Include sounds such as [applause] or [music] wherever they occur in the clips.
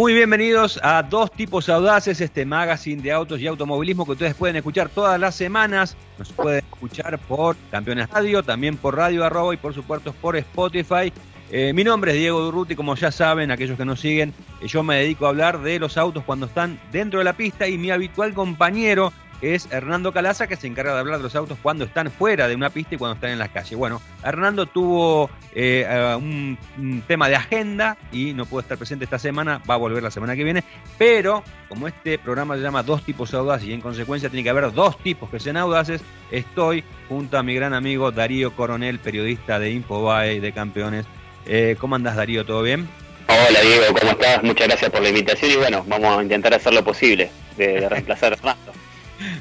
Muy bienvenidos a Dos Tipos Audaces, este magazine de autos y automovilismo que ustedes pueden escuchar todas las semanas. Nos pueden escuchar por Campeones Radio, también por Radio Arroba y por supuesto por Spotify. Eh, mi nombre es Diego Durruti, como ya saben, aquellos que nos siguen, eh, yo me dedico a hablar de los autos cuando están dentro de la pista y mi habitual compañero es Hernando Calaza, que se encarga de hablar de los autos cuando están fuera de una pista y cuando están en la calle. Bueno, Hernando tuvo eh, un, tema de agenda y no pudo estar presente esta semana, va a volver la semana que viene, pero como este programa se llama Dos tipos audaces y en consecuencia tiene que haber dos tipos que sean audaces, estoy junto a mi gran amigo Darío Coronel, periodista de Infobae de Campeones. Eh, ¿Cómo andas Darío? ¿Todo bien? Hola Diego, ¿cómo estás? Muchas gracias por la invitación y bueno, vamos a intentar hacer lo posible de, [laughs] reemplazar a Hernando.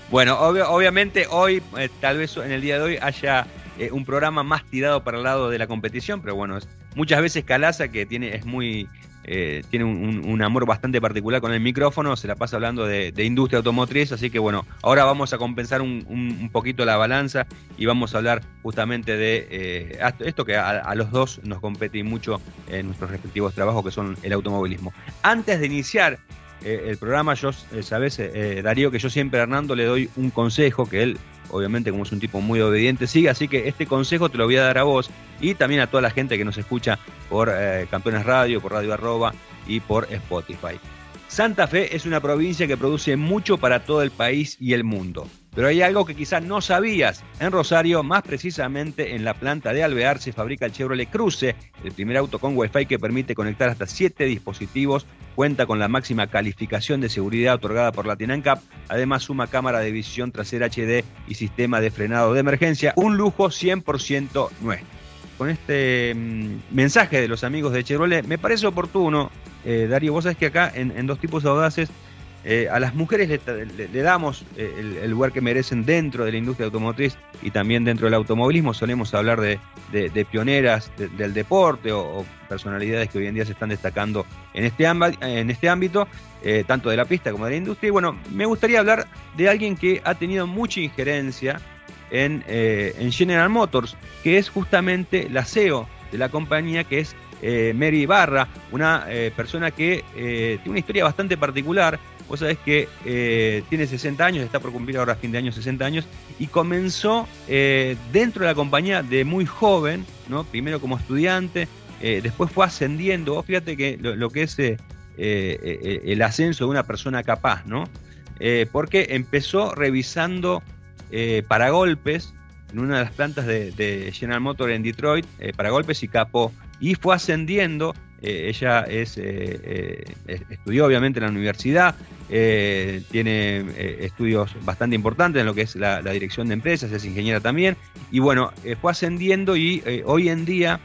Bueno, obviamente hoy, eh, tal vez en el día de hoy, haya eh, un programa más tirado para el lado de la competición, pero bueno, muchas veces Calaza, que tiene, es muy, eh, tiene un, amor bastante particular con el micrófono, se la pasa hablando de, industria automotriz, así que bueno, ahora vamos a compensar un, poquito la balanza y vamos a hablar justamente de esto que a, los dos nos compete mucho en nuestros respectivos trabajos, que son el automovilismo. Antes de iniciar eh, el programa, yo, eh, sabes, eh, Darío, que yo siempre a Hernando le doy un consejo que él, obviamente, como es un tipo muy obediente, sigue. Así que este consejo te lo voy a dar a vos y también a toda la gente que nos escucha por Campeones Radio, por Radio Arroba y por Spotify. Santa Fe es una provincia que produce mucho para todo el país y el mundo. Pero hay algo que quizás no sabías. En Rosario, más precisamente en la planta de Alvear, se fabrica el Chevrolet Cruze, el primer auto con Wi-Fi que permite conectar hasta 7 dispositivos, cuenta con la máxima calificación de seguridad otorgada por Latin ANCAP, además suma cámara de visión trasera HD y sistema de frenado de emergencia, un lujo 100% nuestro. Con este mm, mensaje de los amigos de Chevrolet, me parece oportuno, eh, Darío, vos sabés que acá en, en Dos Tipos Audaces eh, a las mujeres le, damos eh, el, lugar que merecen dentro de la industria automotriz y también dentro del automovilismo. Solemos hablar de, pioneras del deporte o, personalidades que hoy en día se están destacando en este, este ámbito, eh, tanto de la pista como de la industria. Y bueno, me gustaría hablar de alguien que ha tenido mucha injerencia en, en General Motors, que es justamente la CEO de la compañía, que es Mary Barra, una persona que tiene una historia bastante particular. Vos sabés que eh, tiene 60 años, está por cumplir ahora fin de año 60 años, y comenzó eh, dentro de la compañía de muy joven, ¿no? Primero como estudiante, eh, después fue ascendiendo. fíjate que lo, que es el ascenso de una persona capaz, ¿no? porque empezó revisando paragolpes en una de las plantas de, General Motors en Detroit, paragolpes y capó, y fue ascendiendo ella es, estudió obviamente en la universidad, eh, tiene eh, estudios bastante importantes en lo que es la, dirección de empresas, es ingeniera también, y bueno, eh, fue ascendiendo y hoy en día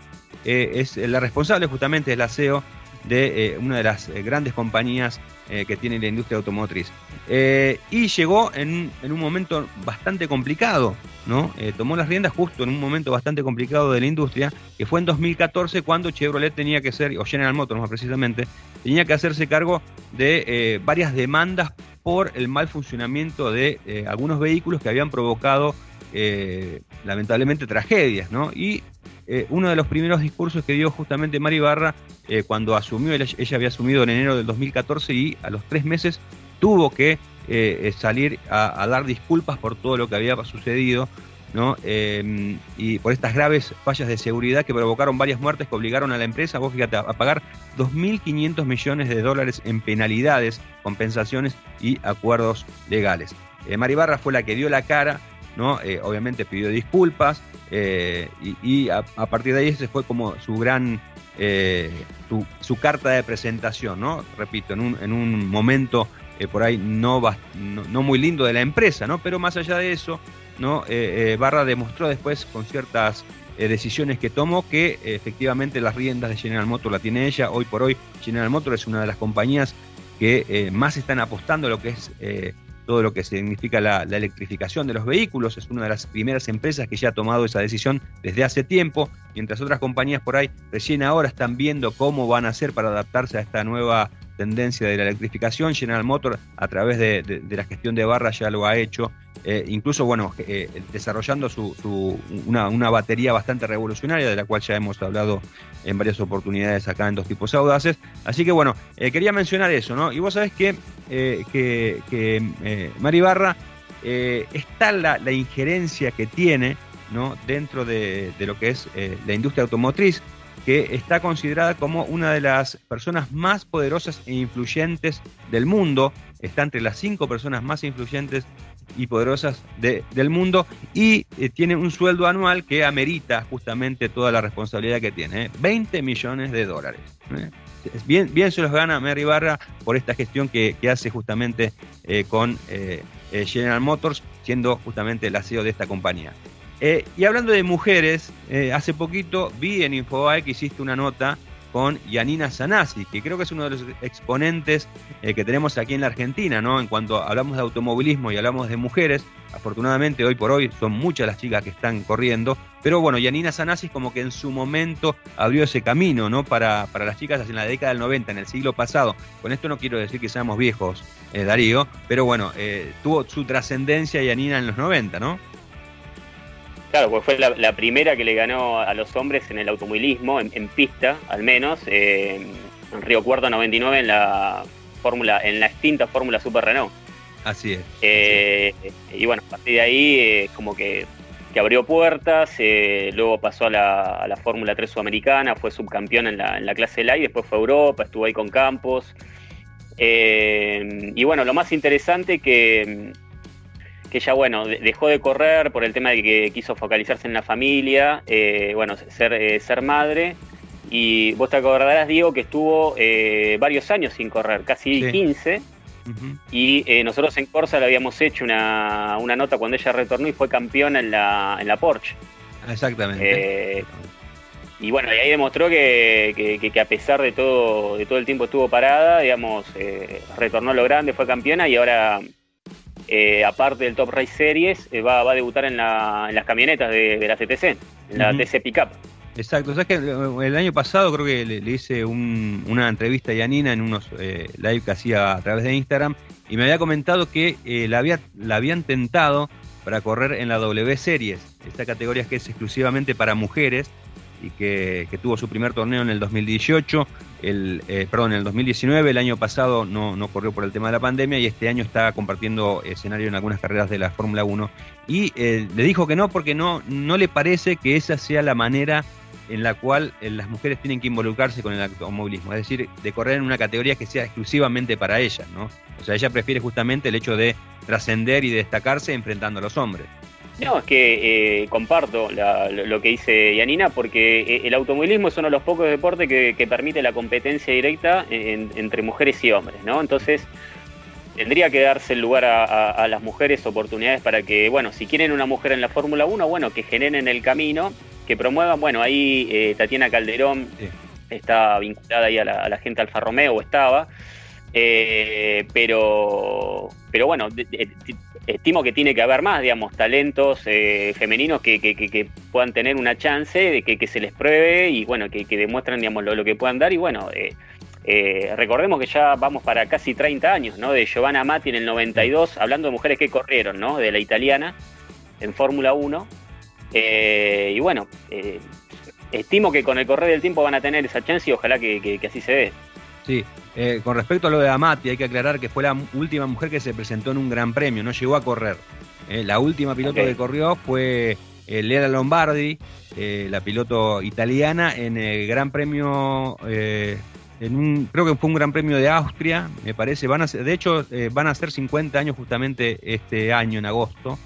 es la responsable justamente es la CEO de una de las grandes compañías que tiene la industria automotriz. y llegó en, en, un momento bastante complicado, ¿no? tomó las riendas justo en un momento bastante complicado de la industria, que fue en 2014 cuando Chevrolet tenía que ser, o General Motors más precisamente, tenía que hacerse cargo de eh, varias demandas por el mal funcionamiento de eh, algunos vehículos que habían provocado eh, lamentablemente tragedias, ¿no? Y uno de los primeros discursos que dio justamente Mari Barra cuando asumió, ella, había asumido en enero del 2014 y a los tres meses tuvo que salir a, dar disculpas por todo lo que había sucedido Em, y por estas graves fallas de seguridad que provocaron varias muertes que obligaron a la empresa, vos fíjate, a, pagar 2.500 millones de dólares en penalidades, compensaciones y acuerdos legales. Eh, Maribarra fue la que dio la cara, ¿no? Eh, obviamente pidió disculpas eh, y, a, partir de ahí ese fue como su gran, su, carta de presentación, ¿no? Repito, en un, en un momento por ahí no, no, no, muy lindo de la empresa, ¿no? Pero más allá de eso, ¿no? Eh, eh, Barra demostró después con ciertas eh, decisiones que tomó que efectivamente las riendas de General Motors la tiene ella. Hoy por hoy General Motors es una de las compañías que más están apostando a lo que es todo lo que significa la, electrificación de los vehículos. Es una de las primeras empresas que ya ha tomado esa decisión desde hace tiempo, mientras otras compañías por ahí recién ahora están viendo cómo van a hacer para adaptarse a esta nueva tendencia de la electrificación. General Motors a través de, la gestión de Barra ya lo ha hecho eh, incluso, bueno, eh, desarrollando su, una, batería bastante revolucionaria, de la cual ya hemos hablado en varias oportunidades acá en Dos Tipos Audaces. Así que, bueno, quería mencionar eso, ¿no? Y vos sabés que, que Mari Barra está la, la, injerencia que tiene, ¿no? Dentro de, de lo que es la industria automotriz, que está considerada como una de las personas más poderosas e influyentes del mundo. Está entre las cinco personas más influyentes y poderosas del mundo y eh, tiene un sueldo anual que amerita justamente toda la responsabilidad que tiene. 20 ¿eh? millones de dólares. ¿eh? Bien, bien se los gana Mary Barra por esta gestión que, hace justamente con General Motors, siendo justamente el CEO de esta compañía. Eh, y hablando de mujeres, eh, hace poquito vi en Infobae que hiciste una nota con Yanina Sanasi, que creo que es uno de los exponentes eh, que tenemos aquí en la Argentina, ¿no? En cuanto hablamos de automovilismo y hablamos de mujeres, afortunadamente hoy por hoy son muchas las chicas que están corriendo, pero bueno, Yanina Sanasi como que en su momento abrió ese camino, ¿no? Para, para las chicas en la década del 90, en el siglo pasado. Con esto no quiero decir que seamos viejos, Darío, pero bueno, tuvo su trascendencia Yanina en los 90, ¿no? Claro, pues fue la, primera que le ganó a los hombres en el automovilismo, en, pista al menos, eh, en Río Cuarto 99 en la fórmula, en la extinta Fórmula Super Renault. Así es. Eh, y bueno, a partir de ahí eh, como que, abrió puertas, luego pasó a la, Fórmula 3 sudamericana, fue subcampeón en la, en la clase light, después fue a Europa, estuvo ahí con Campos. y bueno, lo más interesante que que ella, bueno, dejó de correr por el tema de que quiso focalizarse en la familia, eh, bueno, ser, eh, ser madre. Y vos te acordarás, Diego, que estuvo eh, varios años sin correr, casi 15. Y nosotros en Corsa le habíamos hecho una, nota cuando ella retornó y fue campeona en la, en la Porsche. Exactamente. y bueno, y ahí demostró que, que, a pesar de todo, de todo el tiempo estuvo parada, digamos, retornó a lo grande, fue campeona y ahora eh, aparte del Top Race Series, eh, va, a debutar en, las camionetas de, la CTC, en la TC Pickup. Exacto, sabes que eh, el año pasado creo que le, hice una entrevista a Yanina en unos live que hacía a través de Instagram y me había comentado que la, había, la habían tentado para correr en la W Series, esta categoría que es exclusivamente para mujeres y que, tuvo su primer torneo en el 2018, el, eh, perdón, en el 2019, el año pasado no, no corrió por el tema de la pandemia y este año está compartiendo escenario en algunas carreras de la Fórmula 1 y eh, le dijo que no porque no, no le parece que esa sea la manera en la cual eh, las mujeres tienen que involucrarse con el automovilismo, es decir, de correr en una categoría que sea exclusivamente para ellas, ¿no? O sea, ella prefiere justamente el hecho de trascender y destacarse enfrentando a los hombres. No, es que eh, comparto lo que dice Yanina, porque eh, el automovilismo es uno de los pocos deportes que, permite la competencia directa entre mujeres y hombres, ¿no? Entonces, tendría que darse el lugar a, las mujeres oportunidades para que, bueno, si quieren una mujer en la Fórmula 1, bueno, que generen el camino, que promuevan, bueno, ahí eh, Tatiana Calderón está vinculada ahí a la, gente Alfa Romeo, o estaba, pero, pero bueno, estimo que tiene que haber más, digamos, talentos eh, femeninos que, puedan tener una chance de que, se les pruebe y bueno, que, demuestren, lo, que puedan dar y bueno, eh, eh, recordemos que ya vamos para casi 30 años, ¿no? De Giovanna Matti en el 92, hablando de mujeres que corrieron, ¿no? De la italiana en Fórmula 1. y bueno, estimo que con el correr del tiempo van a tener esa chance y ojalá que así se dé. Sí, eh, con respecto a lo de Amati, hay que aclarar que fue la última mujer que se presentó en un gran premio, no llegó a correr. Eh, la última piloto que corrió fue eh, Lea Lombardi, la piloto italiana, en el Gran Premio, en un, creo que fue un Gran Premio de Austria, me parece. Van a de hecho, van a ser 50 años justamente este año, en agosto,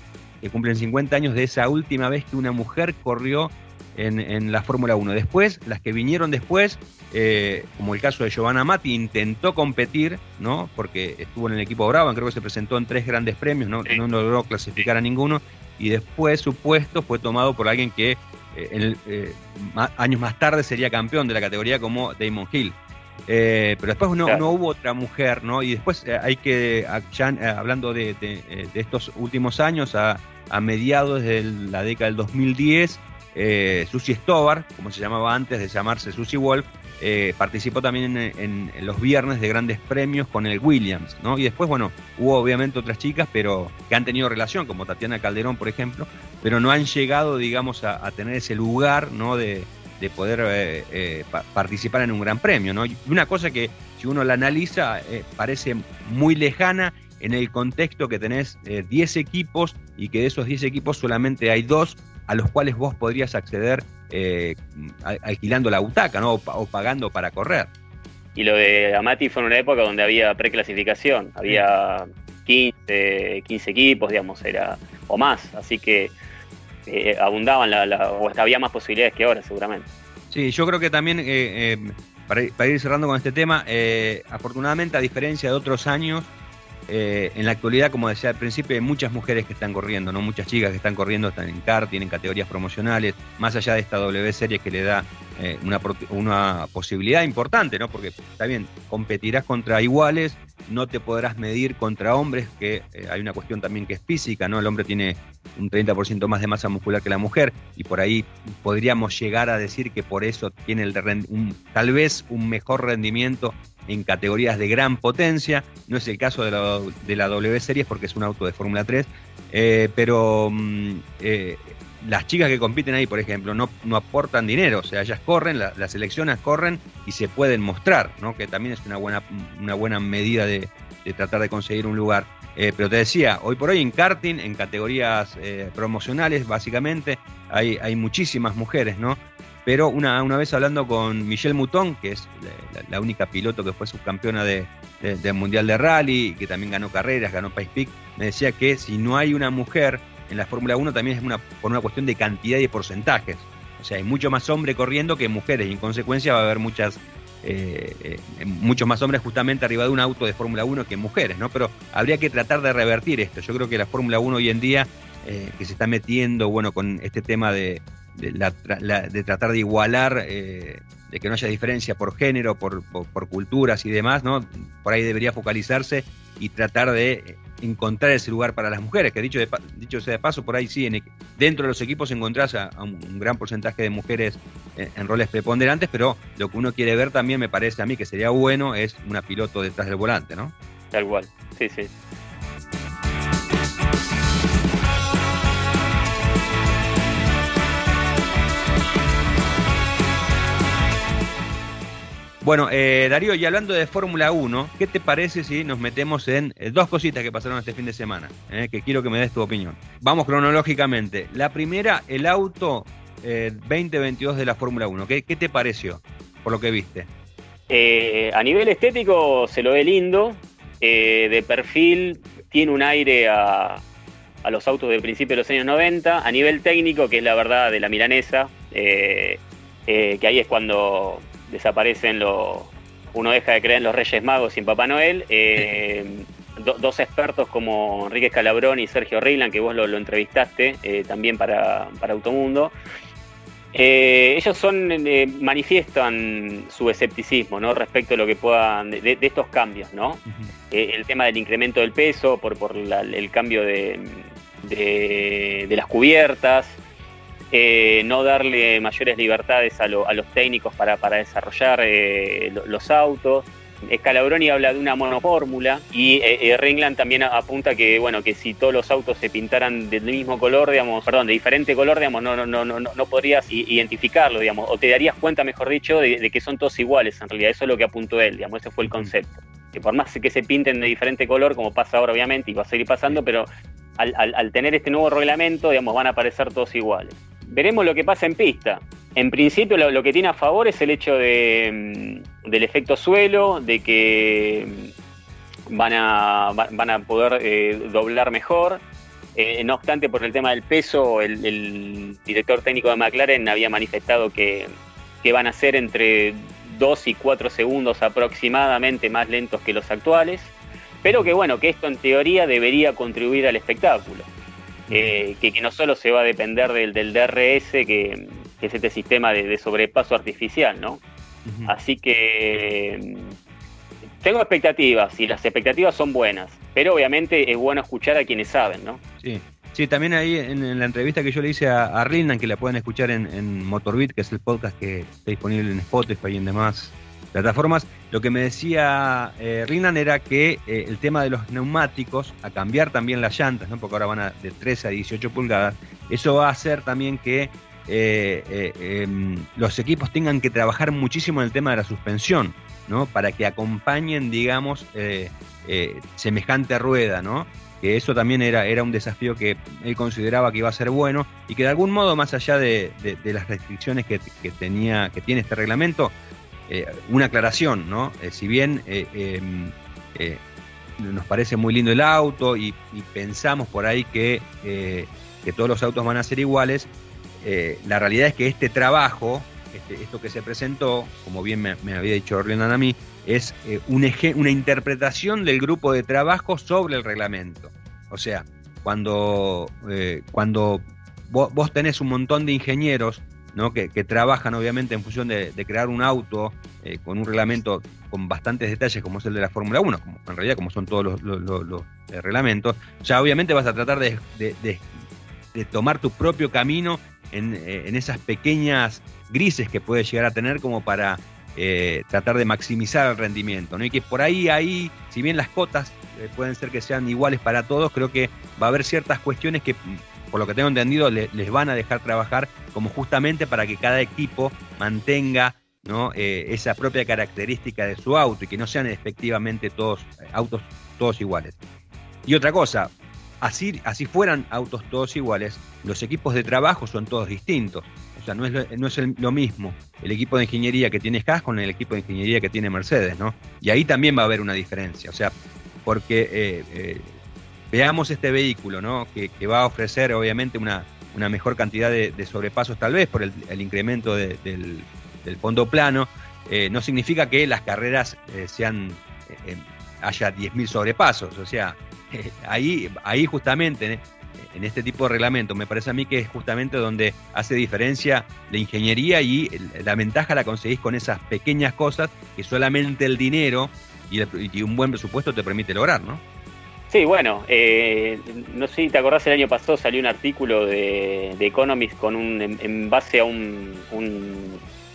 que cumplen 50 años de esa última vez que una mujer corrió en, la Fórmula 1. Después, las que vinieron después, eh, como el caso de Giovanna Matti, intentó competir, ¿no? Porque estuvo en el equipo Bravo, creo que se presentó en tres grandes premios, no, no logró clasificar a ninguno, y después su puesto fue tomado por alguien que eh, eh, años más tarde sería campeón de la categoría como Damon Hill. pero después no, no, hubo otra mujer, ¿no? Y después hay que, ya, hablando de, de, estos últimos años, a, a mediados de la década del 2010, eh, Susie Stobar, como se llamaba antes de llamarse Susie Wolf, eh, participó también en, los viernes de grandes premios con el Williams, ¿no? Y después, bueno, hubo obviamente otras chicas, pero que han tenido relación, como Tatiana Calderón, por ejemplo, pero no han llegado, digamos, a, tener ese lugar, ¿no? De, poder eh, eh, participar en un gran premio, ¿no? Y una cosa que, si uno la analiza, parece muy lejana en el contexto que tenés 10 equipos y que de esos 10 equipos solamente hay dos a los cuales vos podrías acceder eh, alquilando la butaca ¿no? o, pagando para correr. Y lo de Amati fue en una época donde había preclasificación, había 15, 15 equipos, digamos, era o más, así que eh, abundaban la, o había más posibilidades que ahora seguramente. Sí, yo creo que también, eh, para, ir cerrando con este tema, afortunadamente a diferencia de otros años, eh, en la actualidad, como decía al principio, hay muchas mujeres que están corriendo, ¿no? Muchas chicas que están corriendo, están en CAR, tienen categorías promocionales, más allá de esta W serie que le da eh, una, posibilidad importante, ¿no? Porque está bien, competirás contra iguales, no te podrás medir contra hombres, que eh, hay una cuestión también que es física, ¿no? El hombre tiene un 30% más de masa muscular que la mujer, y por ahí podríamos llegar a decir que por eso tiene el, tal vez un mejor rendimiento en categorías de gran potencia. No es el caso de la, de la W Series porque es un auto de Fórmula 3, eh, pero mm, las chicas que compiten ahí, por ejemplo, no, no aportan dinero, o sea, ellas corren, las selecciones corren y se pueden mostrar, ¿no? que también es una buena, una buena medida de, tratar de conseguir un lugar. Eh, pero te decía, hoy por hoy en karting, en categorías promocionales, básicamente, hay, hay muchísimas mujeres, ¿no? Pero una, una vez hablando con Michelle Mouton, que es la, única piloto que fue subcampeona de, del Mundial de Rally, que también ganó carreras, ganó Pace Peak, me decía que si no hay una mujer en la Fórmula 1 también es una, por una cuestión de cantidad y de porcentajes. O sea, hay mucho más hombres corriendo que mujeres y en consecuencia va a haber muchas eh, eh, muchos más hombres justamente arriba de un auto de Fórmula 1 que mujeres, ¿no? Pero habría que tratar de revertir esto. Yo creo que la Fórmula 1 hoy en día, eh, que se está metiendo, bueno, con este tema de, de, tratar de igualar, de que no haya diferencia por género, por, culturas y demás, ¿no? Por ahí debería focalizarse y tratar de encontrar ese lugar para las mujeres, que dicho, de, dicho sea de paso, por ahí sí, en, dentro de los equipos encontrás a, un, gran porcentaje de mujeres en, en, roles preponderantes, pero lo que uno quiere ver también me parece a mí que sería bueno es una piloto detrás del volante, ¿no? Tal cual, sí, sí. Bueno, eh, Darío, y hablando de Fórmula 1, ¿qué te parece si nos metemos en eh, dos cositas que pasaron este fin de semana? Eh, que quiero que me des tu opinión. Vamos cronológicamente. La primera, el auto 2022 de la Fórmula 1. ¿Qué, te pareció por lo que viste? a nivel estético se lo ve lindo. de perfil tiene un aire a, a los autos del principio de los años 90. A nivel técnico, que es la verdad de la milanesa, que ahí es cuando desaparecen los. Uno deja de creer en los Reyes Magos y en Papá Noel. Eh, [laughs] dos expertos como Enrique Scalabrón y Sergio Reyland, que vos lo, entrevistaste eh, también para, Automundo. Eh, ellos son manifiestan su escepticismo ¿no? respecto a lo que puedan de, estos cambios, ¿no? el tema del incremento del peso por, por el cambio de, de las cubiertas, eh, no darle mayores libertades a, los técnicos para, desarrollar eh, los autos. Scalabroni habla de una monofórmula y eh, Ringland también apunta que bueno que si todos los autos se pintaran del mismo color, digamos, perdón, de diferente color, digamos, no no no no no podrías identificarlo, digamos, o te darías cuenta, mejor dicho, de, que son todos iguales. En realidad, eso es lo que apuntó él, digamos, ese fue el concepto. Que por más que se pinten de diferente color, como pasa ahora obviamente y va a seguir pasando, pero al, al tener este nuevo reglamento, digamos, van a aparecer todos iguales veremos lo que pasa en pista. En principio lo, que tiene a favor es el hecho mm, del efecto suelo, de que mm, van a, van a poder eh, doblar mejor. Eh, no obstante, por el tema del peso, el, director técnico de McLaren había manifestado que, que van a ser entre 2 y 4 segundos aproximadamente más lentos que los actuales, pero que bueno, que esto en teoría debería contribuir al espectáculo. Eh, que, no solo se va a depender del, DRS, que, es este sistema de, sobrepaso artificial, ¿no? Así que mm, tengo expectativas y las expectativas son buenas, pero obviamente es bueno escuchar a quienes saben, ¿no? Sí. Sí, también ahí en, la entrevista que yo le hice a, a que la pueden escuchar en, en Motorbit, que es el podcast que está disponible en Spotify y en demás plataformas, lo que me decía eh, era que eh, el tema de los neumáticos, a cambiar también las llantas, ¿no? porque ahora van a, de 13 a 18 pulgadas, eso va a hacer también que eh, eh, em, los equipos tengan que trabajar muchísimo en el tema de la suspensión, ¿no? para que acompañen, digamos, semejante rueda, ¿no? que eso también era, era un desafío que él consideraba que iba a ser bueno y que de algún modo, más allá de, las restricciones que, tenía, que tiene este reglamento, eh, una aclaración, ¿no? Eh, si bien eh, em, nos parece muy lindo el auto y, pensamos por ahí que, que, todos los autos van a ser iguales, la realidad es que este trabajo, este, esto que se presentó, como bien me, había dicho Orlenan a mí, es un una interpretación del grupo de trabajo sobre el reglamento. O sea, cuando, cuando vos tenés un montón de ingenieros que, trabajan obviamente en función de, crear un auto eh, con un reglamento con bastantes detalles como es el de la Fórmula 1, como, en realidad como son todos los, eh, reglamentos, ya obviamente vas a tratar de, tomar tu propio camino eh, en, esas pequeñas grises que puedes llegar a tener como para tratar de maximizar el rendimiento. ¿no? Y que por ahí, ahí, si bien las cotas pueden ser que sean iguales para todos, creo que va a haber ciertas cuestiones que por lo que tengo entendido, les van a dejar trabajar como justamente para que cada equipo mantenga. Eh, esa propia característica de su auto y que no sean efectivamente todos eh, autos todos iguales. Y otra cosa, así, así fueran autos todos iguales, los equipos de trabajo son todos distintos. O sea, no es, lo, no es lo mismo el equipo de ingeniería que tiene Haas con el equipo de ingeniería que tiene Mercedes, ¿no? Y ahí también va a haber una diferencia. O sea, porque eh, veamos este vehículo, ¿no? Que, va a ofrecer obviamente una, una mejor cantidad de, sobrepasos tal vez por el, incremento del, fondo plano, eh, no significa que las carreras eh, sean eh, haya 10.000 sobrepasos, o sea, [laughs] ahí, ahí justamente en este tipo de reglamento me parece a mí que es justamente donde hace diferencia la ingeniería y la ventaja la conseguís con esas pequeñas cosas que solamente el dinero y, y un buen presupuesto te permite lograr, ¿no? Sí, bueno, eh, no sé si te acordás, el año pasado salió un artículo de, Economist con un, en, base a un,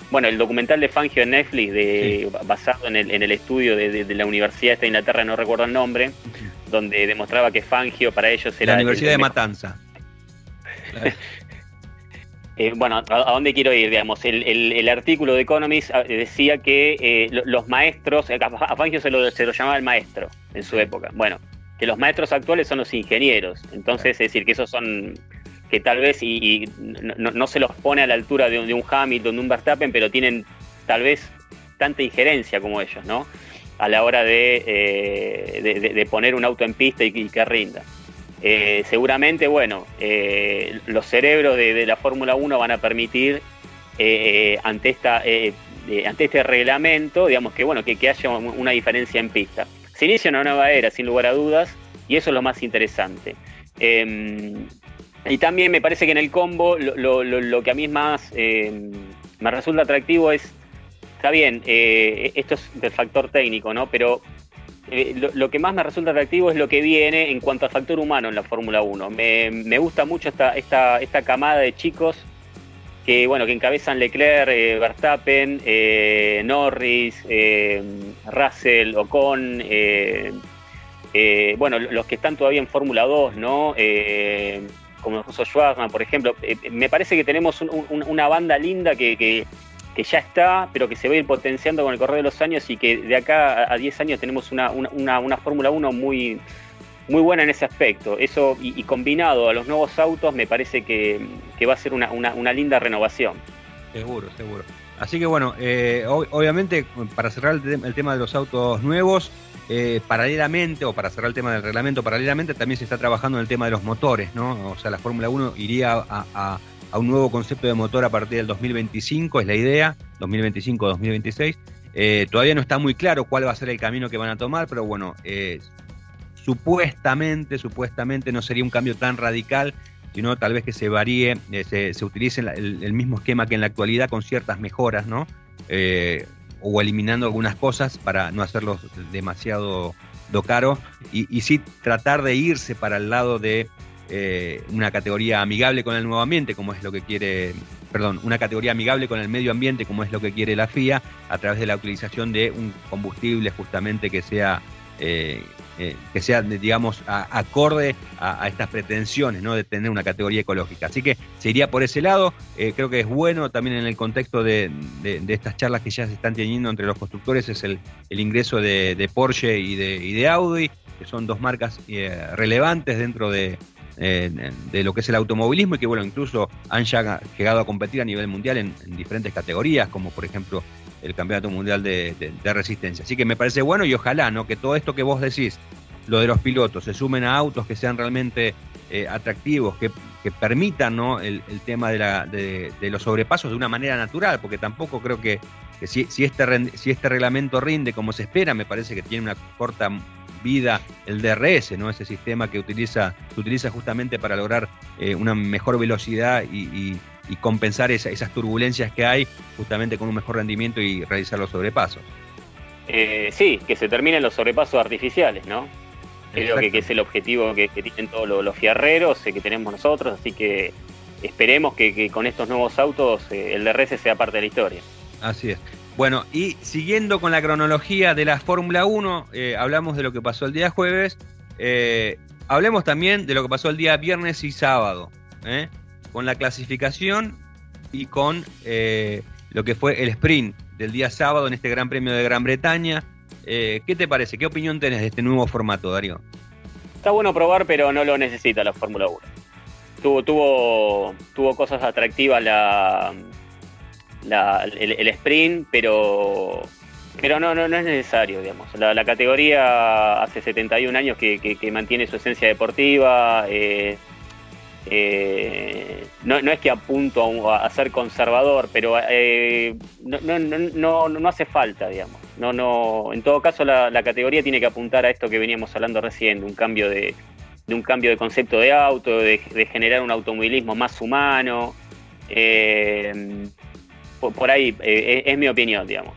bueno, el documental de Fangio en Netflix, de, basado en el, en el estudio de, la Universidad de Inglaterra, no recuerdo el nombre, donde demostraba que Fangio para ellos era... La Universidad de Matanza. [laughs] Eh, bueno, ¿a, dónde quiero ir? Digamos, el, artículo de Economist ah, decía que eh, los maestros, a Fangio se lo, se lo llamaba el maestro en su época. Bueno, los maestros actuales son los ingenieros. Entonces, es decir, que esos son que tal vez y, no, se los pone a la altura de, un Hamilton, de un Verstappen, pero tienen tal vez tanta injerencia como ellos, ¿no? A la hora de, eh, poner un auto en pista y, que rinda. Eh, seguramente, bueno, eh, los cerebros de, la Fórmula 1 van a permitir ante esta ante este reglamento, digamos que bueno, que, que haya una diferencia en pista. Se inicia una nueva era, sin lugar a dudas, y eso es lo más interesante. Em, y también me parece que en el combo lo, que a mí más em, me resulta atractivo es, está bien, eh, esto es del factor técnico, ¿no? Pero eh, lo, que más me resulta atractivo es lo que viene en cuanto al factor humano en la Fórmula 1. Me, me, gusta mucho esta, esta, esta camada de chicos que bueno que encabezan Leclerc, eh, Verstappen, eh, Norris, eh, Russell, Ocon, bueno los que están todavía en Fórmula 2, ¿no? como Russo Schwarzman, por ejemplo. me parece que tenemos una banda linda que, que, ya está, pero que se va a ir potenciando con el correr de los años y que de acá a 10 años tenemos una, una, una Fórmula 1 muy muy buena en ese aspecto. Eso y, combinado a los nuevos autos me parece que, va a ser una, linda renovación. Seguro, seguro. Así que bueno, eh, obviamente para cerrar el, tema de los autos nuevos, eh, paralelamente, o para cerrar el tema del reglamento, paralelamente también se está trabajando en el tema de los motores, ¿no? O sea, la Fórmula 1 iría a, un nuevo concepto de motor a partir del 2025, es la idea, 2025-2026. Eh, todavía no está muy claro cuál va a ser el camino que van a tomar, pero bueno, supuestamente, supuestamente no sería un cambio tan radical, sino tal vez que se varíe, eh, se, utilice el, mismo esquema que en la actualidad con ciertas mejoras, ¿no? Eh, o eliminando algunas cosas para no hacerlos demasiado do caro y, sí tratar de irse para el lado de una categoría amigable con el nuevo ambiente, como es lo que quiere, perdón, una categoría amigable con el medio ambiente, como es lo que quiere la FIA, a través de la utilización de un combustible justamente que sea eh, que sea, digamos, acorde a, estas pretensiones ¿no? de tener una categoría ecológica. Así que se iría por ese lado. Eh, creo que es bueno también en el contexto de, estas charlas que ya se están teniendo entre los constructores, es el, ingreso de, Porsche y de, Audi, que son dos marcas eh, relevantes dentro de, de lo que es el automovilismo y que, bueno, incluso han ya llegado a competir a nivel mundial en diferentes categorías, como por ejemplo el Campeonato Mundial de, Resistencia. Así que me parece bueno y ojalá ¿no? que todo esto que vos decís, lo de los pilotos, se sumen a autos que sean realmente eh, atractivos, que, permitan ¿no? el, tema de, los sobrepasos de una manera natural, porque tampoco creo que, si, este, si este reglamento rinde como se espera, me parece que tiene una corta vida el DRS, ¿no? ese sistema que utiliza, utiliza justamente para lograr eh, una mejor velocidad y compensar esas turbulencias que hay justamente con un mejor rendimiento y realizar los sobrepasos. Eh, sí, que se terminen los sobrepasos artificiales, ¿no? Creo que, es el objetivo que, tienen todos los, fierreros, eh, que tenemos nosotros, así que esperemos que, con estos nuevos autos eh, el DRS sea parte de la historia. Así es. Bueno, y siguiendo con la cronología de la Fórmula 1, hablamos de lo que pasó el día jueves, hablemos también de lo que pasó el día viernes y sábado. ¿eh? Con la clasificación y con eh, lo que fue el sprint del día sábado en este Gran Premio de Gran Bretaña. Eh, ¿Qué te parece? ¿Qué opinión tenés de este nuevo formato, Darío? Está bueno probar, pero no lo necesita la Fórmula 1. Tuvo, tuvo, tuvo cosas atractivas la, el, sprint, pero pero no, no, no es necesario, digamos. La, categoría hace 71 años que, mantiene su esencia deportiva. Eh, eh, no, es que apunto a, ser conservador, pero eh, no, no, no, hace falta, digamos. No, no, en todo caso, la, categoría tiene que apuntar a esto que veníamos hablando recién, de un cambio de, un cambio de concepto de auto, de, generar un automovilismo más humano. Eh, por, ahí es, mi opinión, digamos.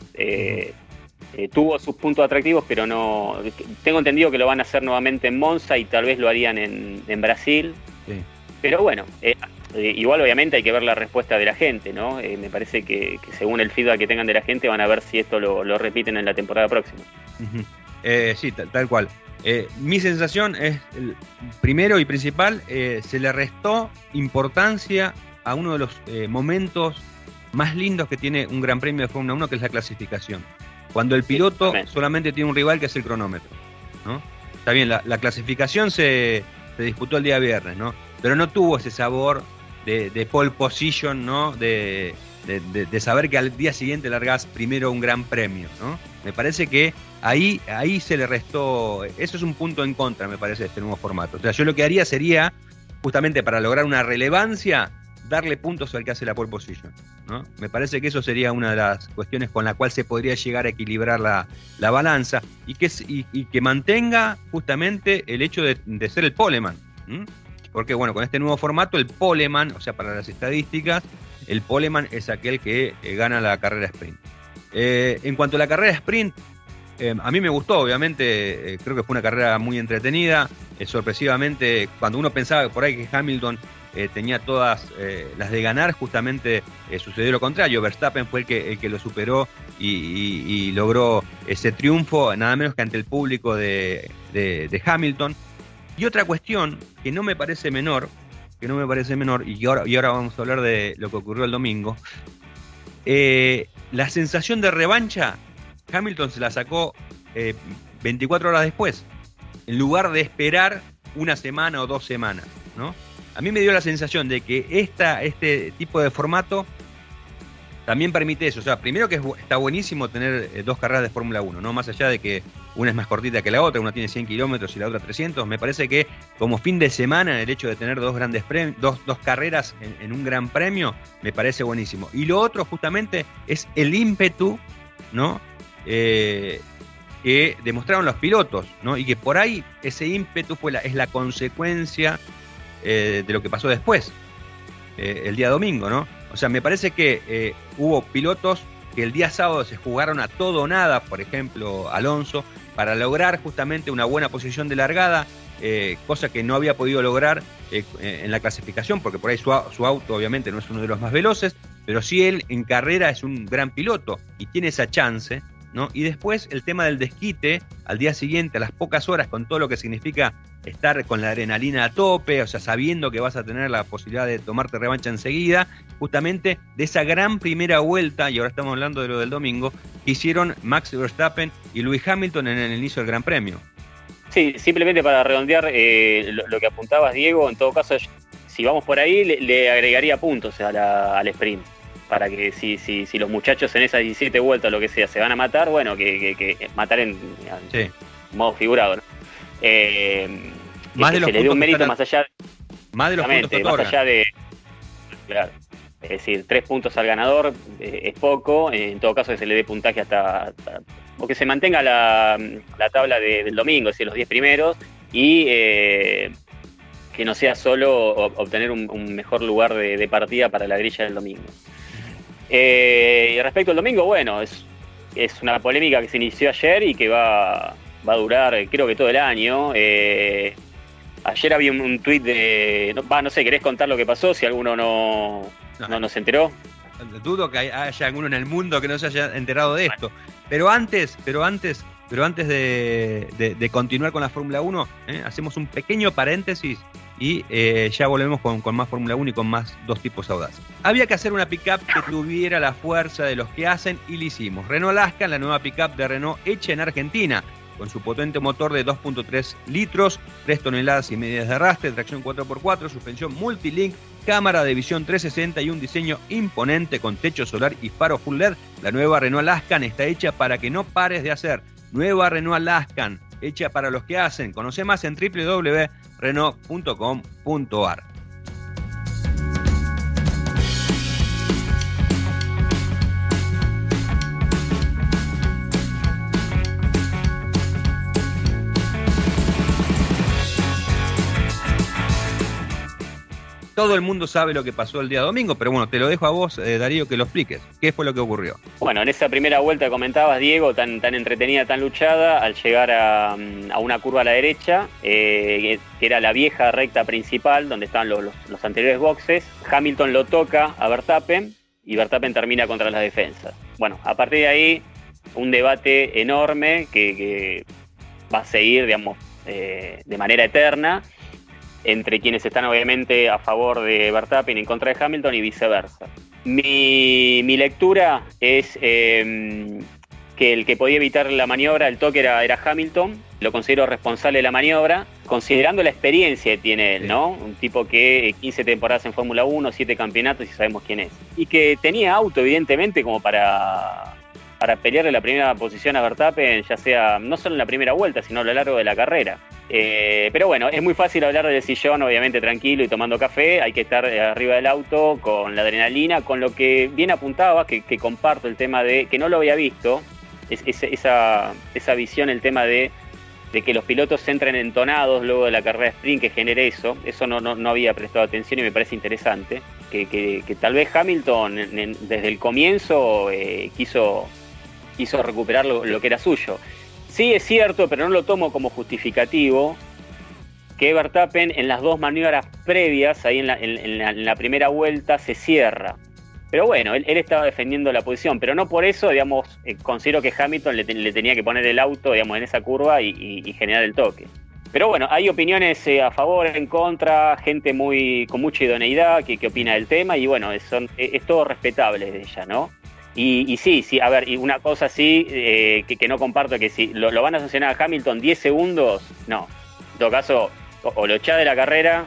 tuvo sus puntos atractivos, pero no. Tengo entendido que lo van a hacer nuevamente en Monza y tal vez lo harían en, en Brasil. Sí. Pero bueno, eh, eh, igual obviamente hay que ver la respuesta de la gente, ¿no? Eh, me parece que, según el feedback que tengan de la gente van a ver si esto lo, repiten en la temporada próxima. sí, tal, cual. mi sensación es, primero y principal, se le restó importancia a uno de los momentos más lindos que tiene un Gran Premio de Fórmula 1, que es la clasificación. Cuando el piloto solamente tiene un rival que es el cronómetro. ¿no? Está bien, la, clasificación se, se disputó el día viernes, ¿no? Pero no tuvo ese sabor de, pole position, ¿no? De, saber que al día siguiente largás primero un gran premio, ¿no? Me parece que ahí, ahí se le restó, eso es un punto en contra, me parece, de este nuevo formato. O sea, yo lo que haría sería, justamente para lograr una relevancia, darle puntos al que hace la pole position. ¿no? Me parece que eso sería una de las cuestiones con la cual se podría llegar a equilibrar la, balanza y que, y, que mantenga justamente el hecho de, ser el poleman. Porque bueno, con este nuevo formato, el poleman, o sea, para las estadísticas, el poleman es aquel que eh, gana la carrera sprint. Eh, en cuanto a la carrera sprint, eh, a mí me gustó, obviamente, creo que fue una carrera muy entretenida. sorpresivamente, cuando uno pensaba por ahí que Hamilton tenía todas las de ganar, justamente sucedió lo contrario. Verstappen fue el que, el que lo superó y, logró ese triunfo, nada menos que ante el público de Hamilton. Y otra cuestión que no me parece menor, que no me parece menor, y ahora, y ahora vamos a hablar de lo que ocurrió el domingo, eh, la sensación de revancha, Hamilton se la sacó 24 eh, horas después, en lugar de esperar una semana o dos semanas, ¿no? A mí me dio la sensación de que esta, este tipo de formato también permite eso. O sea, primero que está buenísimo tener eh, dos carreras de Fórmula 1, ¿no? Más allá de que una es más cortita que la otra, una tiene 100 kilómetros y la otra 300. Me parece que como fin de semana el hecho de tener dos grandes dos, dos carreras en, un gran premio me parece buenísimo. Y lo otro justamente es el ímpetu, ¿no? Eh, que demostraron los pilotos, ¿no? Y que por ahí ese ímpetu fue la, es la consecuencia eh, de lo que pasó después, el día domingo, ¿no? O sea, me parece que eh, hubo pilotos que el día sábado se jugaron a todo o nada, por ejemplo, Alonso, para lograr justamente una buena posición de largada eh, cosa que no había podido lograr eh, en la clasificación, porque por ahí su, auto obviamente no es uno de los más veloces, pero sí él en carrera es un gran piloto y tiene esa chance. Y después el tema del desquite al día siguiente, a las pocas horas, con todo lo que significa estar con la adrenalina a tope, o sea, sabiendo que vas a tener la posibilidad de tomarte revancha enseguida, justamente de esa gran primera vuelta, y ahora estamos hablando de lo del domingo, que hicieron Max Verstappen y Lewis Hamilton en el inicio del Gran Premio. Sí, simplemente para redondear eh, lo, que apuntabas, Diego, en todo caso, si vamos por ahí, le, agregaría puntos al sprint. Para que si, si, si los muchachos en esas 17 vueltas, lo que sea, se van a matar, bueno, que, que, matar en, modo figurado. Eh, más de los se le dé un mérito más allá, más de los puntos más allá de. Claro, es decir, tres puntos al ganador eh, es poco, en todo caso que se le dé puntaje hasta, o que se mantenga la, tabla del domingo, es decir, los 10 primeros, y eh, que no sea solo obtener un, mejor lugar de, partida para la grilla del domingo. Eh, y respecto al domingo, bueno, es, es una polémica que se inició ayer y que va, va a durar creo que todo el año. Eh, ayer había un, un tuit de... No, no sé, ¿querés contar lo que pasó? Si alguno no, no, no se enteró. Dudo que haya alguno en el mundo que no se haya enterado de esto. Pero antes, pero antes, pero antes de, continuar con la Fórmula 1, ¿eh? hacemos un pequeño paréntesis y eh, ya volvemos con, más Fórmula 1 y con más dos tipos audaces. Había que hacer una pickup que tuviera la fuerza de los que hacen y lo hicimos. Renault Alaska, la nueva pickup de Renault hecha en Argentina con su potente motor de 2.3 litros, 3 toneladas y medias de arrastre, tracción 4x4, suspensión multilink, cámara de visión 360 y un diseño imponente con techo solar y faro full LED. La nueva Renault Alaskan está hecha para que no pares de hacer. Nueva Renault Alaskan, hecha para los que hacen. Conoce más en www.renault.com.ar. todo el mundo sabe lo que pasó el día domingo, pero bueno, te lo dejo a vos, eh, Darío, que lo expliques. ¿Qué fue lo que ocurrió? Bueno, en esa primera vuelta comentabas, Diego, tan, entretenida, tan luchada, al llegar a, mm, una curva a la derecha, eh, que era la vieja recta principal, donde estaban los, anteriores boxes, Hamilton lo toca a Verstappen y Verstappen termina contra las defensas. Bueno, a partir de ahí, un debate enorme que, va a seguir, digamos, eh, de manera eterna entre quienes están obviamente a favor de Verstappen y en contra de Hamilton y viceversa. Mi, lectura es em, que el que podía evitar la maniobra, el toque era, era, Hamilton, lo considero responsable de la maniobra, considerando la experiencia que tiene él, ¿no? Un tipo que 15 temporadas en Fórmula 1, 7 campeonatos y sabemos quién es. Y que tenía auto, evidentemente, como para, para pelearle la primera posición a Verstappen, ya sea no solo en la primera vuelta, sino a lo largo de la carrera. Eh, pero bueno, es muy fácil hablar del sillón, obviamente tranquilo y tomando café. Hay que estar arriba del auto con la adrenalina, con lo que bien apuntaba, que, comparto el tema de que no lo había visto, es, esa, esa visión, el tema de, que los pilotos entren entonados luego de la carrera sprint, que genere eso. Eso no, no, había prestado atención y me parece interesante. Que, tal vez Hamilton desde el comienzo eh, quiso, quiso recuperar lo que era suyo. Sí, es cierto, pero no lo tomo como justificativo que Verstappen en las dos maniobras previas, ahí en la, primera vuelta, se cierra. Pero bueno, él, estaba defendiendo la posición, pero no por eso, digamos, eh, considero que Hamilton le, tenía que poner el auto, digamos, en esa curva y, generar el toque. Pero bueno, hay opiniones eh, a favor, en contra, gente muy con mucha idoneidad que, opina del tema y bueno, es, es todo respetable de ella, ¿no? Y, sí, sí, a ver, y una cosa sí eh, que, no comparto, que si lo, van a sancionar a Hamilton 10 segundos, no. En todo caso, o, lo echás de la carrera,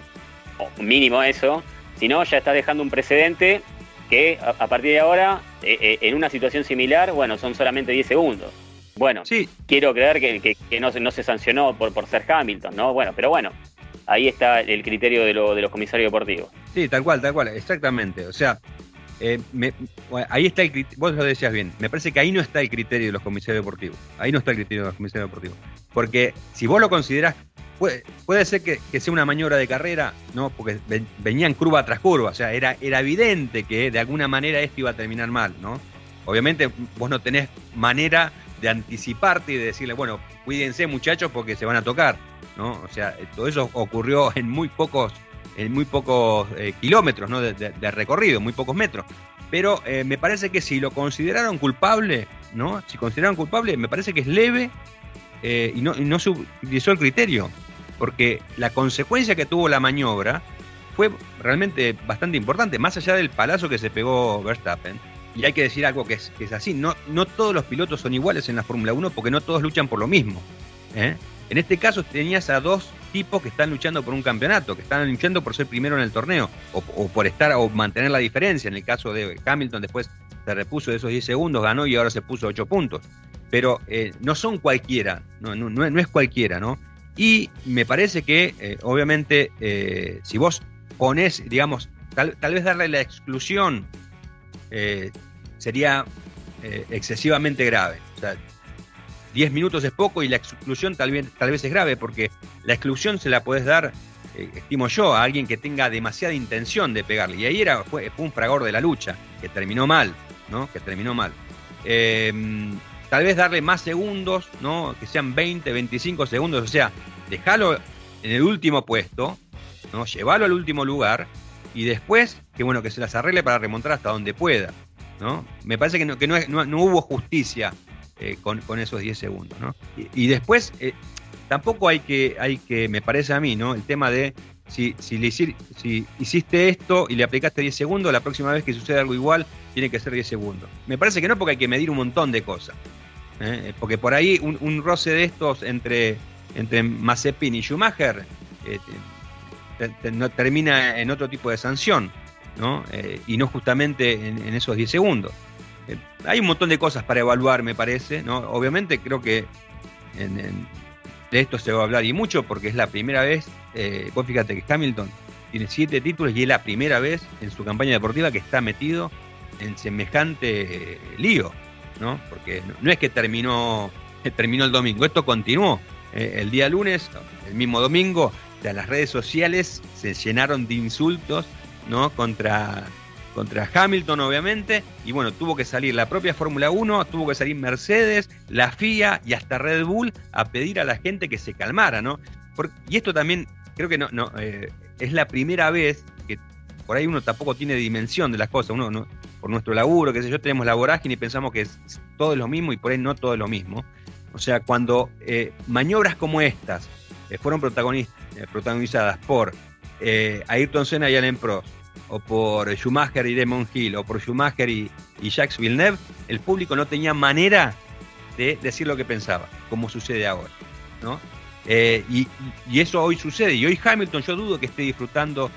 o mínimo eso, si no, ya está dejando un precedente que a, partir de ahora, eh, eh, en una situación similar, bueno, son solamente 10 segundos. Bueno, sí. quiero creer que, no, no, se sancionó por, por ser Hamilton, ¿no? Bueno, pero bueno, ahí está el criterio de, lo, de los comisarios deportivos. Sí, tal cual, tal cual, exactamente. O sea, eh, ahí está el vos lo decías bien, me parece que ahí no está el criterio de los comisarios deportivos, ahí no está el criterio de los comisarios deportivos, porque si vos lo considerás, puede, puede ser que, sea una maniobra de carrera, ¿no? porque venían curva tras curva, o sea, era, era evidente que de alguna manera esto iba a terminar mal, ¿no? Obviamente vos no tenés manera de anticiparte y de decirle, bueno, cuídense muchachos porque se van a tocar, ¿no? O sea, todo eso ocurrió en muy pocos, en muy pocos eh, kilómetros, ¿no? De, recorrido, muy pocos metros. Pero eh, me parece que si lo consideraron culpable, ¿no? Si consideraron culpable, me parece que es leve eh, y, no, no se utilizó el criterio. Porque la consecuencia que tuvo la maniobra fue realmente bastante importante, más allá del palazo que se pegó Verstappen. Y hay que decir algo que es, así, no, no todos los pilotos son iguales en la Fórmula 1 porque no todos luchan por lo mismo. En este caso tenías a dos tipos que están luchando por un campeonato, que están luchando por ser primero en el torneo, o, por estar o mantener la diferencia. En el caso de Hamilton, después se repuso de esos 10 segundos, ganó y ahora se puso 8 puntos. Pero eh, no son cualquiera, no, es cualquiera, ¿no? Y me parece que, eh, obviamente, si vos pones, digamos, tal, vez darle la exclusión eh, sería eh, excesivamente grave. O sea, 10 minutos es poco y la exclusión tal vez, tal vez es grave porque la exclusión se la puedes dar, eh, estimo yo, a alguien que tenga demasiada intención de pegarle. Y ahí era, fue, un fragor de la lucha, que terminó mal, ¿no? Que terminó mal. tal vez darle más segundos, ¿no? Que sean 20, 25 segundos, o sea, dejarlo en el último puesto, ¿no? Llevarlo al último lugar y después, que bueno, que se las arregle para remontar hasta donde pueda, ¿no? Me parece que no, que no, no, hubo justicia eh, con, esos 10 segundos, ¿no? Y, después, eh, tampoco hay que, hay que, me parece a mí, ¿no? El tema de si, si, le, si hiciste esto y le aplicaste 10 segundos, la próxima vez que suceda algo igual, tiene que ser 10 segundos. Me parece que no, porque hay que medir un montón de cosas. ¿eh? Porque por ahí un, roce de estos entre, entre Mazepin y Schumacher no, termina en otro tipo de sanción, ¿no? Eh, y no justamente en, esos 10 segundos. Eh, hay un montón de cosas para evaluar, me parece, ¿no? Obviamente creo que de esto se va a hablar y mucho porque es la primera vez, eh, vos fíjate que Hamilton tiene 7 títulos y es la primera vez en su campaña deportiva que está metido en semejante lío, ¿no? Porque no, es que terminó, [laughs] terminó el domingo, esto continuó. el día lunes, el mismo domingo, las redes sociales se llenaron de insultos, ¿no? Contra, contra Hamilton, obviamente, y bueno, tuvo que salir la propia Fórmula 1, tuvo que salir Mercedes, la FIA y hasta Red Bull a pedir a la gente que se calmara, ¿no? y esto también creo que no, no eh, es la primera vez que por ahí uno tampoco tiene dimensión de las cosas, uno no, por nuestro laburo, qué sé yo, tenemos la vorágine y pensamos que es, todo es lo mismo y por ahí no todo es lo mismo. O sea, cuando eh, maniobras como estas eh, fueron protagonizadas por Ayrton Senna y Alain Prost, o por Schumacher y Damon Hill, o por Schumacher y, Jacques Villeneuve, el público no tenía manera de decir lo que pensaba, como sucede ahora. ¿no? Eh, y, eso hoy sucede. Y hoy Hamilton, yo dudo que esté disfrutando,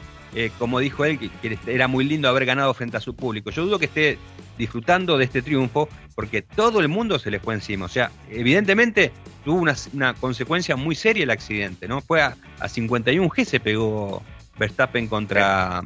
como dijo él, que, era muy lindo haber ganado frente a su público. Yo dudo que esté disfrutando de este triunfo porque todo el mundo se le fue encima. O sea, evidentemente tuvo una, consecuencia muy seria el accidente, ¿no? Fue a, 51 G se pegó Verstappen contra,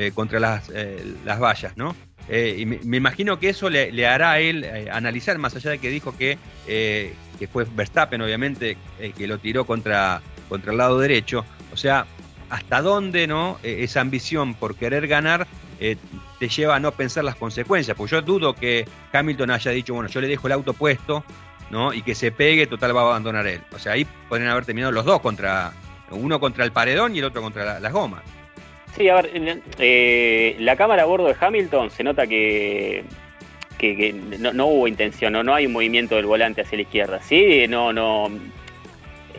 eh, contra las, eh, las vallas, ¿no? Eh, y me, imagino que eso le, hará a él analizar, más allá de que dijo que, que fue Verstappen, obviamente, que lo tiró contra, contra el lado derecho. O sea, hasta dónde no esa ambición por querer ganar te lleva a no pensar las consecuencias. Porque yo dudo que Hamilton haya dicho, bueno, yo le dejo el auto puesto ¿no? Y que se pegue, total va a abandonar él. O sea, ahí podrían haber terminado los dos contra, uno contra el paredón y el otro contra las gomas. Sí, a ver, eh, la cámara a bordo de Hamilton se nota que, que, no, hubo intención, ¿no? no hay un movimiento del volante hacia la izquierda, sí, no, no,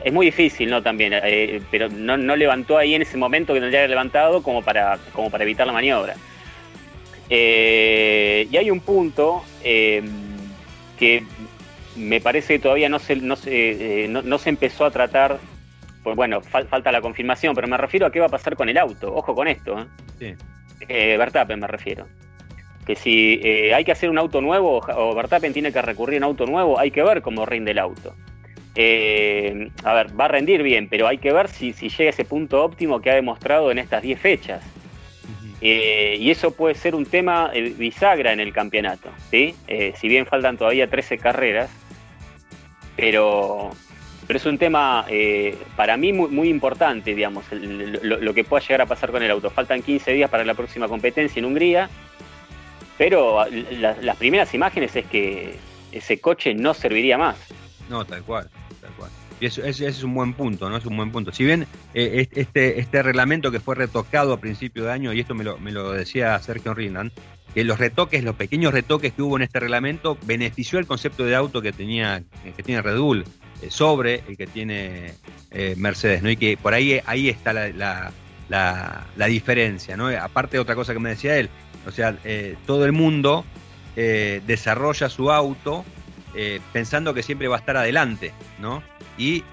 es muy difícil, ¿no? También, eh, pero no, no, levantó ahí en ese momento que tendría que haber levantado como para, como para evitar la maniobra. Eh, y hay un punto que me parece que todavía no se, no se, no, se empezó a tratar, pues bueno, falta la confirmación, pero me refiero a qué va a pasar con el auto, ojo con esto, ¿eh? Sí. Eh, Verstappen me refiero. Que si hay que hacer un auto nuevo o Verstappen tiene que recurrir a un auto nuevo, hay que ver cómo rinde el auto. a ver, va a rendir bien, pero hay que ver si, si llega a ese punto óptimo que ha demostrado en estas 10 fechas. y eso puede ser un tema bisagra en el campeonato. ¿sí? si bien faltan todavía 13 carreras, pero, pero es un tema eh, para mí muy, importante, digamos, lo, que pueda llegar a pasar con el auto. Faltan 15 días para la próxima competencia en Hungría, pero las primeras imágenes es que ese coche no serviría más. No, tal cual, tal cual. Y eso, es un buen punto, ¿no? Es un buen punto. Si bien eh, este, este reglamento que fue retocado a principio de año, y esto me lo, me lo decía Sergio Rindan, que los retoques, los pequeños retoques que hubo en este reglamento benefició el concepto de auto que tenía, que tiene Red Bull sobre el que tiene eh, Mercedes, ¿no? Y que por ahí, ahí está la, la, diferencia, ¿no? Aparte de otra cosa que me decía él, o sea, todo el mundo desarrolla su auto pensando que siempre va a estar adelante, ¿no? y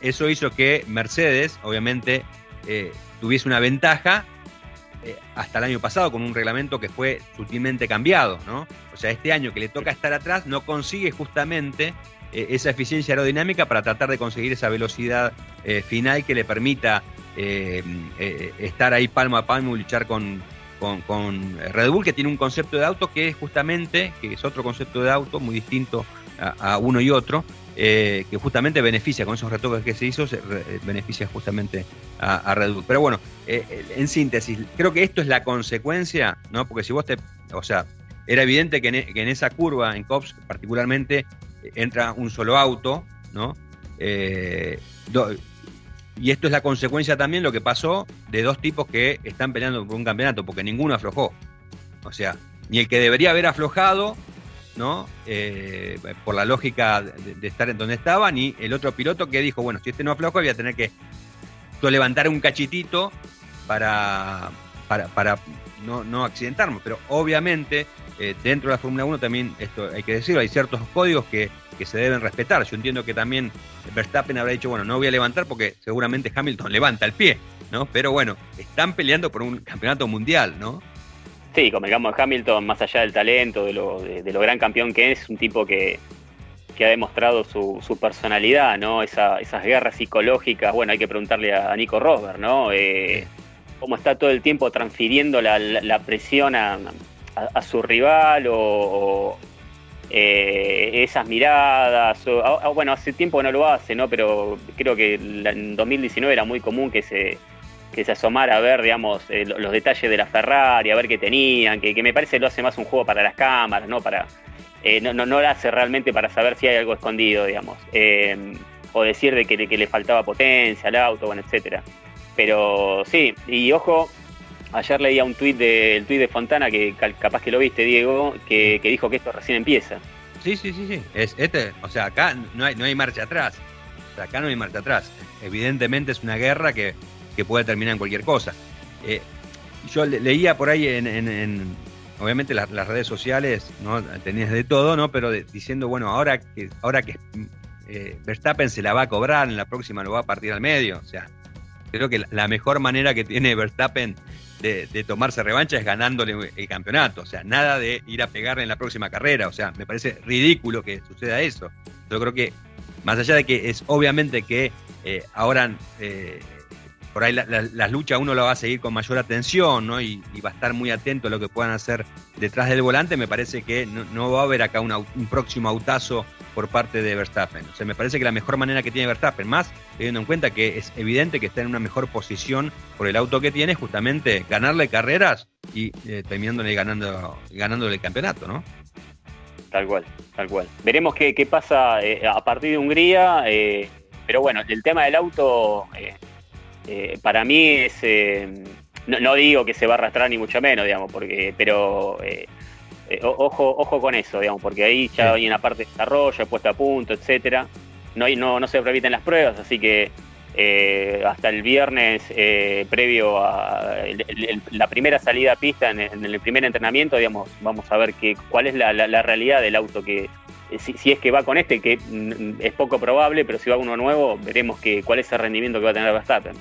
eso hizo que Mercedes, obviamente, eh, tuviese una ventaja eh, hasta el año pasado con un reglamento que fue sutilmente cambiado, ¿no? O sea, este año que le toca estar atrás no consigue justamente eh, esa eficiencia aerodinámica para tratar de conseguir esa velocidad final que le permita estar ahí palmo a palmo y luchar con, con, Red Bull, que tiene un concepto de auto que es justamente, que es otro concepto de auto muy distinto a uno y otro, eh, que justamente beneficia con esos retoques que se hizo, se eh, beneficia justamente a, Red Bull. Pero bueno, eh, en síntesis, creo que esto es la consecuencia, ¿no? Porque si vos te, o sea, era evidente que en, esa curva, en COPS particularmente, entra un solo auto, ¿no? y esto es la consecuencia también lo que pasó de dos tipos que están peleando por un campeonato, porque ninguno aflojó. O sea, ni el que debería haber aflojado ¿no? Eh, por la lógica de, estar en donde estaban, y el otro piloto que dijo, bueno, si este no afloja, voy a tener que levantar un cachitito para, para, no, no accidentarme. Pero obviamente, eh, dentro de la Fórmula 1 también, esto hay que decirlo, hay ciertos códigos que, que, se deben respetar. Yo entiendo que también Verstappen habrá dicho, bueno, no voy a levantar porque seguramente Hamilton levanta el pie, ¿no? Pero bueno, están peleando por un campeonato mundial, ¿no? Sí, como digamos Hamilton, más allá del talento, de lo, de, lo gran campeón que es, un tipo que, ha demostrado su, su personalidad, ¿no? esas guerras psicológicas. Bueno, hay que preguntarle a, Nico Rosberg, ¿no? Eh, cómo está todo el tiempo transfiriendo la, presión a, su rival o, eh, esas miradas. bueno, hace tiempo no lo hace, ¿no? Pero creo que en 2019 era muy común que se que se asomara a ver, digamos, eh, los detalles de la Ferrari, a ver qué tenían, que, me parece lo hace más un juego para las cámaras, ¿no? Para, eh, no, no, no, lo hace realmente para saber si hay algo escondido, digamos. O decir de que, le faltaba potencia al auto, bueno, etcétera. Pero sí, y ojo, ayer leía un tuit de, el tuit de Fontana, que capaz que lo viste, Diego, que, dijo que esto recién empieza. Sí, sí, sí, sí. Es, este, o sea, acá no hay, no hay marcha atrás. O sea, acá no hay marcha atrás. Evidentemente es una guerra que que puede terminar en cualquier cosa. Eh, yo leía por ahí en, obviamente las, redes sociales, ¿no? Tenías de todo, ¿no? Pero diciendo, bueno, ahora que, ahora que eh, Verstappen se la va a cobrar, en la próxima lo va a partir al medio. O sea, creo que la mejor manera que tiene Verstappen de, tomarse revancha es ganándole el campeonato. O sea, nada de ir a pegarle en la próxima carrera. O sea, me parece ridículo que suceda eso. Yo creo que, más allá de que es obviamente que eh, ahora por ahí las luchas uno la va a seguir con mayor atención, ¿no? Y, va a estar muy atento a lo que puedan hacer detrás del volante. Me parece que no, va a haber acá un próximo autazo por parte de Verstappen. O sea, me parece que la mejor manera que tiene Verstappen, más teniendo en cuenta que es evidente que está en una mejor posición por el auto que tiene, justamente ganarle carreras y eh, terminándole ganando, ganándole el campeonato, ¿no? Tal cual, tal cual. Veremos qué, pasa eh, a partir de Hungría, eh, pero bueno, el tema del auto eh, para mí es, eh, no, digo que se va a arrastrar ni mucho menos, digamos, porque, pero eh, ojo, ojo con eso, digamos, porque ahí ya hay una parte de desarrollo, puesta a punto, etcétera. No, hay, no, no se repiten las pruebas, así que hasta el viernes previo a la primera salida a pista en, el primer entrenamiento, digamos, vamos a ver que, cuál es la, realidad del auto que, si, es que va con este, que mm, es poco probable, pero si va uno nuevo, veremos que, cuál es el rendimiento que va a tener Verstappen.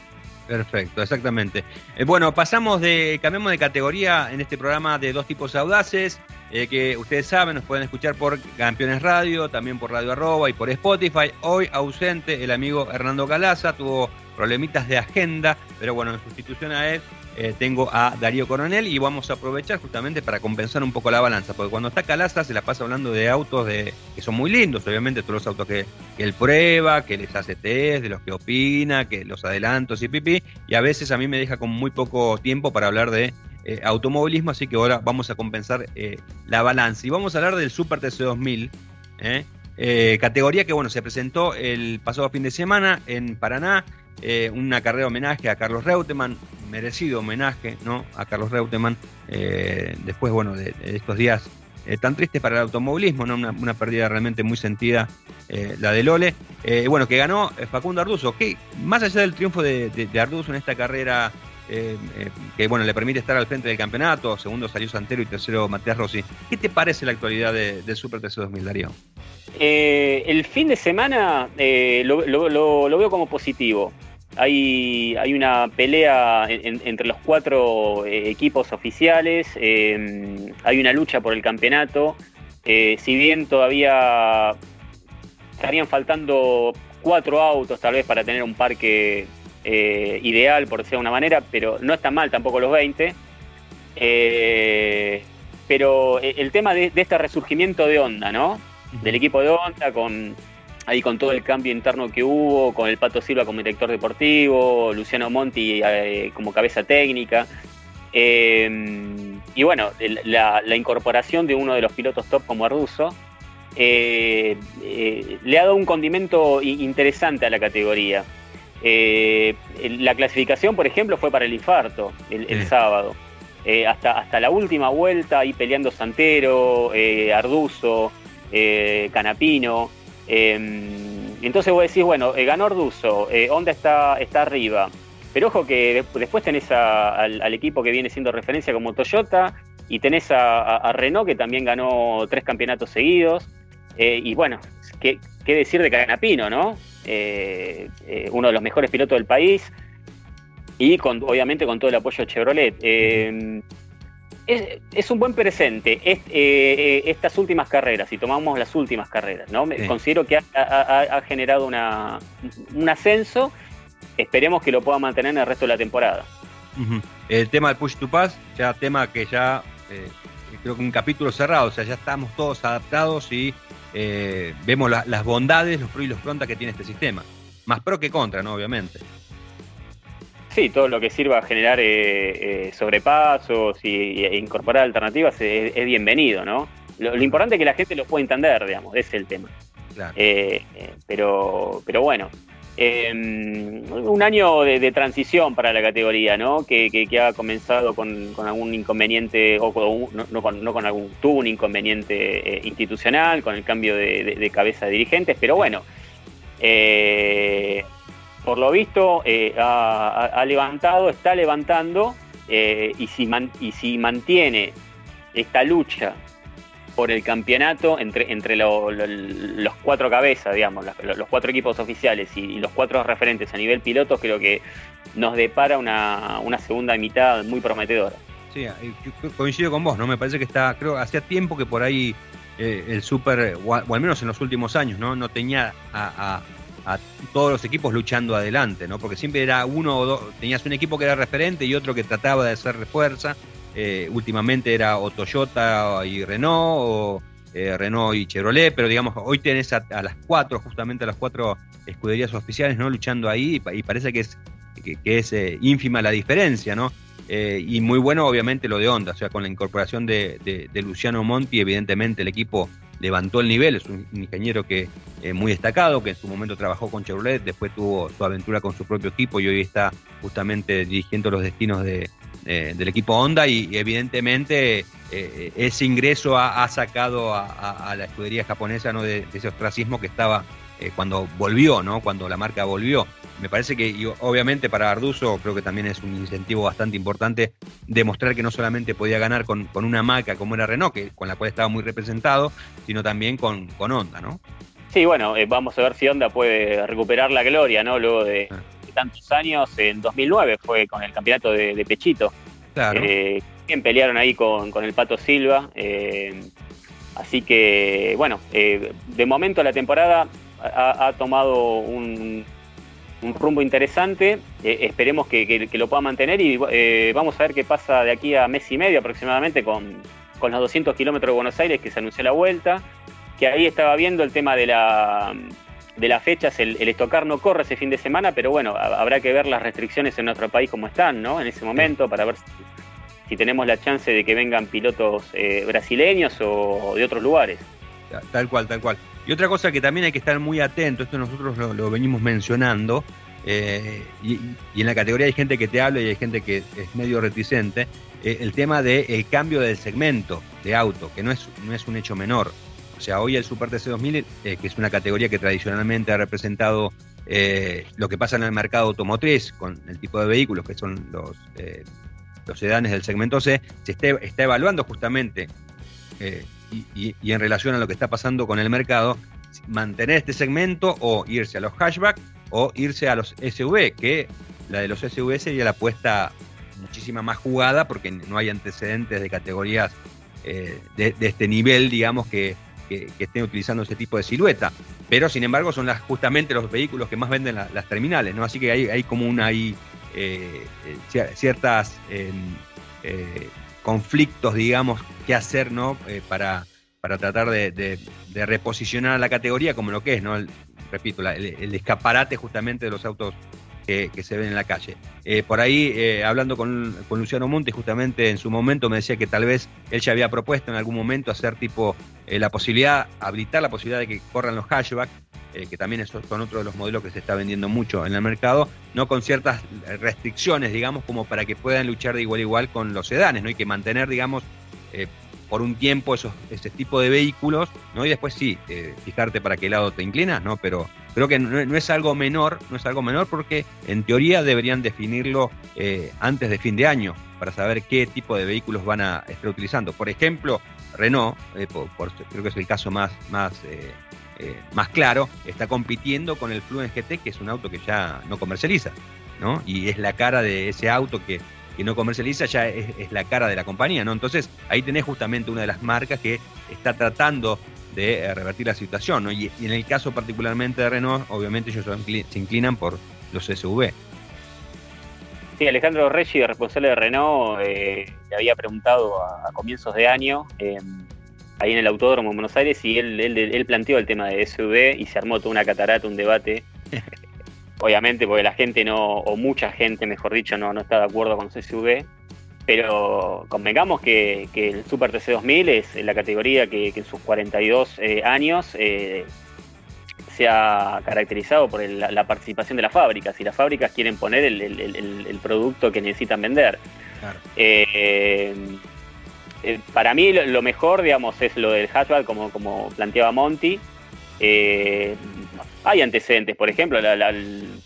Perfecto, exactamente. Eh, bueno, pasamos de, cambiamos de categoría en este programa de dos tipos audaces, eh, que ustedes saben, nos pueden escuchar por Campeones Radio, también por Radio Arroba y por Spotify. Hoy ausente el amigo Hernando Calaza, tuvo problemitas de agenda, pero bueno, en sustitución a él eh, tengo a Darío Coronel y vamos a aprovechar justamente para compensar un poco la balanza, porque cuando está Calaza se la pasa hablando de autos de, que son muy lindos, obviamente todos los autos que, él prueba, que les hace test, de los que opina, que los adelantos y pipí, y a veces a mí me deja con muy poco tiempo para hablar de eh, automovilismo, así que ahora vamos a compensar eh, la balanza. Y vamos a hablar del Super TC2000, categoría que bueno se presentó el pasado fin de semana en Paraná, una carrera de homenaje a Carlos Reutemann, merecido homenaje ¿no? a Carlos Reutemann, después bueno de, estos días tan tristes para el automovilismo, ¿no? una, pérdida realmente muy sentida la de Lole. bueno, que ganó Facundo Arduzo, que más allá del triunfo de, de Arduzo en esta carrera eh, eh, que bueno, le permite estar al frente del campeonato, segundo salió Santero y tercero Matías Rossi. ¿Qué te parece la actualidad del Super TC 2000, Darío? Eh, el fin de semana lo, veo como positivo. Hay, hay una pelea entre los cuatro equipos oficiales, hay una lucha por el campeonato. si bien todavía estarían faltando cuatro autos tal vez para tener un parque eh, ideal, por decirlo de una manera, pero no está mal tampoco los 20. Eh, pero el tema de, este resurgimiento de Honda, ¿no? Del equipo de Honda, con ahí con todo el cambio interno que hubo, con el Pato Silva como director deportivo, Luciano Monti eh, como cabeza técnica. y bueno, la, incorporación de uno de los pilotos top como Arduzo le ha dado un condimento interesante a la categoría. Eh, la clasificación, por ejemplo, fue para el infarto el, sábado. Eh, hasta, hasta la última vuelta, ahí peleando Santero, eh, Arduzo, Canapino. Em, entonces vos decís, bueno, ganó Arduzo, Honda está, está arriba. Pero ojo que después tenés al, equipo que viene siendo referencia como Toyota y tenés a, Renault que también ganó tres campeonatos seguidos. y bueno, ¿qué, ¿qué, decir de Canapino, no? Eh, eh, uno de los mejores pilotos del país y con, obviamente con todo el apoyo de Chevrolet. Eh, es, un buen presente estas últimas carreras, si tomamos las últimas carreras, ¿no? Considero que ha, generado una, un ascenso, esperemos que lo pueda mantener en el resto de la temporada. El tema del push to pass, ya tema que ya creo que un capítulo cerrado, o sea, ya estamos todos adaptados y eh, vemos las bondades, los pros y los contras que tiene este sistema. Más pro que contra, ¿no? Obviamente. Sí, todo lo que sirva a generar eh, eh, sobrepasos y, e incorporar alternativas es, bienvenido, ¿no? Lo, importante es que la gente lo pueda entender, digamos, ese es el tema. pero, pero bueno, Em, un año de, transición para la categoría, ¿no? Que, ha comenzado con, algún inconveniente, o no, con, algún, tuvo un inconveniente eh, institucional, con el cambio de, cabeza de dirigentes, pero bueno, eh, por lo visto eh, ha, levantado, está levantando, y, si y si mantiene esta lucha por el campeonato entre, entre los cuatro cabezas, digamos, los, cuatro equipos oficiales y, los cuatro referentes a nivel pilotos, creo que nos depara una, segunda mitad muy prometedora. Sí, coincido con vos, ¿no? Me parece que está, creo, hacía tiempo que por ahí eh, el Super, o, al menos en los últimos años, ¿no? No tenía a, todos los equipos luchando adelante, ¿no? Porque siempre era uno o dos, tenías un equipo que era referente y otro que trataba de hacer refuerza eh, últimamente era o Toyota y Renault, o eh, Renault y Chevrolet, pero digamos, hoy tenés a, las cuatro, justamente a las cuatro escuderías oficiales, ¿no? Luchando ahí y, parece que es, que, es eh, ínfima la diferencia, ¿no? y muy bueno, obviamente, lo de Honda, o sea, con la incorporación de, Luciano Monti, evidentemente el equipo levantó el nivel, es un ingeniero que muy destacado, que en su momento trabajó con Chevrolet, después tuvo su aventura con su propio equipo y hoy está justamente dirigiendo los destinos de, eh, del equipo Honda y, evidentemente eh, ese ingreso ha, sacado a, la escudería japonesa ¿no? de, ese ostracismo que estaba eh, cuando volvió, ¿no? cuando la marca volvió. Me parece que obviamente para Arduzo creo que también es un incentivo bastante importante demostrar que no solamente podía ganar con, una marca como era Renault, que, con la cual estaba muy representado, sino también con, con Honda, ¿no? Sí, bueno, vamos a ver si Honda puede recuperar la gloria, ¿no? Luego de, ah tantos años, en 2009 fue con el campeonato de, Pechito. Claro. Eh, pelearon ahí con, el Pato Silva. Eh, así que, bueno, eh, de momento la temporada ha, tomado un, rumbo interesante. esperemos que, lo pueda mantener y vamos a ver qué pasa de aquí a mes y medio aproximadamente con, con los 200 kilómetros de Buenos Aires que se anunció la vuelta. Que ahí estaba viendo el tema de la de las fechas, el, estocar no corre ese fin de semana, pero bueno, habrá que ver las restricciones en nuestro país como están, ¿no? En ese momento, para ver si, tenemos la chance de que vengan pilotos eh, brasileños o de otros lugares. Tal cual, tal cual. Y otra cosa que también hay que estar muy atento, esto nosotros lo, venimos mencionando, eh, y, en la categoría hay gente que te habla y hay gente que es medio reticente, eh, el tema del cambio del segmento de auto, que no es, no es un hecho menor. O sea, hoy el Super TC2000, que es una categoría que tradicionalmente ha representado lo que pasa en el mercado automotriz con el tipo de vehículos que son los, los sedanes del segmento C, se está, evaluando justamente y, en relación a lo que está pasando con el mercado, mantener este segmento o irse a los hatchback o irse a los SUV, que la de los SUV sería la apuesta muchísima más jugada porque no hay antecedentes de categorías eh, de, este nivel, digamos, que, estén utilizando ese tipo de silueta. Pero, sin embargo, son justamente los vehículos que más venden las terminales, ¿no? Así que hay, hay como una hay, eh, eh, ciertas conflictos, digamos, que hacer, ¿no? Eh, para, para tratar de, reposicionar a la categoría como lo que es, ¿no? repito, el, escaparate justamente de los autos que, se ven en la calle. Eh, por ahí, eh, hablando con, Luciano Monte, justamente en su momento me decía que tal vez él ya había propuesto en algún momento hacer tipo la posibilidad, habilitar la posibilidad de que corran los hatchback eh, que también son otro de los modelos que se está vendiendo mucho en el mercado, no con ciertas restricciones, digamos, como para que puedan luchar de igual a igual con los sedanes, ¿no? hay que mantener, digamos, eh, por un tiempo esos, ese tipo de vehículos, ¿no? Y después sí, eh, fijarte para qué lado te inclinas, ¿no? Pero creo que no, es algo menor, no es algo menor porque en teoría deberían definirlo antes de fin de año para saber qué tipo de vehículos van a estar utilizando. Por ejemplo, Renault, creo que es el caso más, más eh, más claro, está compitiendo con el Fluence GT, que es un auto que ya no comercializa, ¿no? Y es la cara de ese auto que, no comercializa, ya es, la cara de la compañía, ¿no? Entonces ahí tenés justamente una de las marcas que está tratando de eh, revertir la situación, ¿no? Y, en el caso particularmente de Renault, obviamente ellos se inclinan por los SUV. Sí, Alejandro Reggi, responsable de Renault, eh, le había preguntado a, comienzos de año ahí en el Autódromo en Buenos Aires y él, él, planteó el tema de SUV y se armó toda una catarata, un debate. [laughs] Obviamente porque la gente no, o mucha gente mejor dicho, no, no está de acuerdo con SUV, pero convengamos que, el Super TC2000 es la categoría que, en sus 42 eh, años eh, se ha caracterizado por la, participación de las fábricas y las fábricas quieren poner el, producto que necesitan vender. Eh, eh, para mí lo, mejor, digamos, es lo del hatchback, como, como planteaba Monty. Eh, hay antecedentes, por ejemplo, la,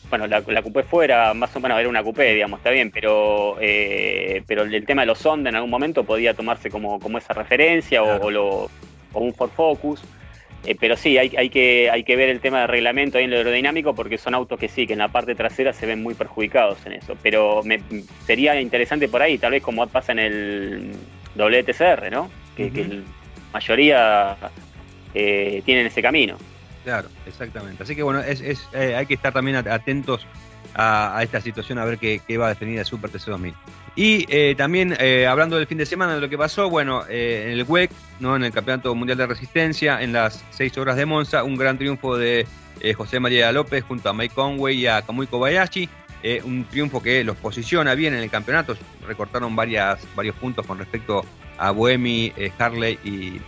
bueno, la, coupé fuera, más o menos era una coupé, digamos, está bien, pero, eh, pero el tema de los Honda en algún momento podía tomarse como, como esa referencia o, lo, un Ford Focus. pero sí, hay, hay, que, hay que ver el tema del reglamento ahí en lo aerodinámico porque son autos que sí, que en la parte trasera se ven muy perjudicados en eso. Pero me, sería interesante por ahí, tal vez como pasa en el WTCR, ¿no? Que, la mayoría eh, tienen ese camino. Claro, exactamente. Así que bueno, es, eh, hay que estar también atentos a, esta situación a ver qué, va a definir el Super TC2000. Y eh, también hablando del fin de semana, de lo que pasó, bueno, en el WEC, ¿no? en el Campeonato Mundial de Resistencia, en las seis horas de Monza, un gran triunfo de José María López junto a Mike Conway y a Kamui Kobayashi. Eh, un triunfo que los posiciona bien en el campeonato. Recortaron varias, varios puntos con respecto a Buemi, eh, Harley y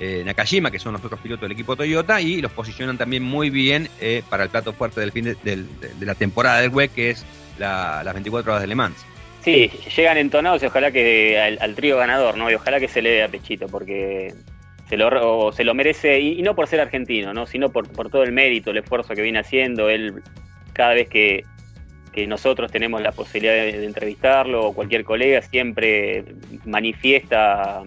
eh, Nakajima, que son los otros pilotos del equipo Toyota, y los posicionan también muy bien para el plato fuerte del fin de, la temporada del WEC, que es las 24 horas de Le Mans. Sí, llegan entonados y ojalá que al, trío ganador, ¿no? Y ojalá que se le dé a pechito, porque se lo, se lo merece, y, no por ser argentino, ¿no? Sino por, todo el mérito, el esfuerzo que viene haciendo. Él, cada vez que, que nosotros tenemos la posibilidad de, entrevistarlo o cualquier colega siempre manifiesta,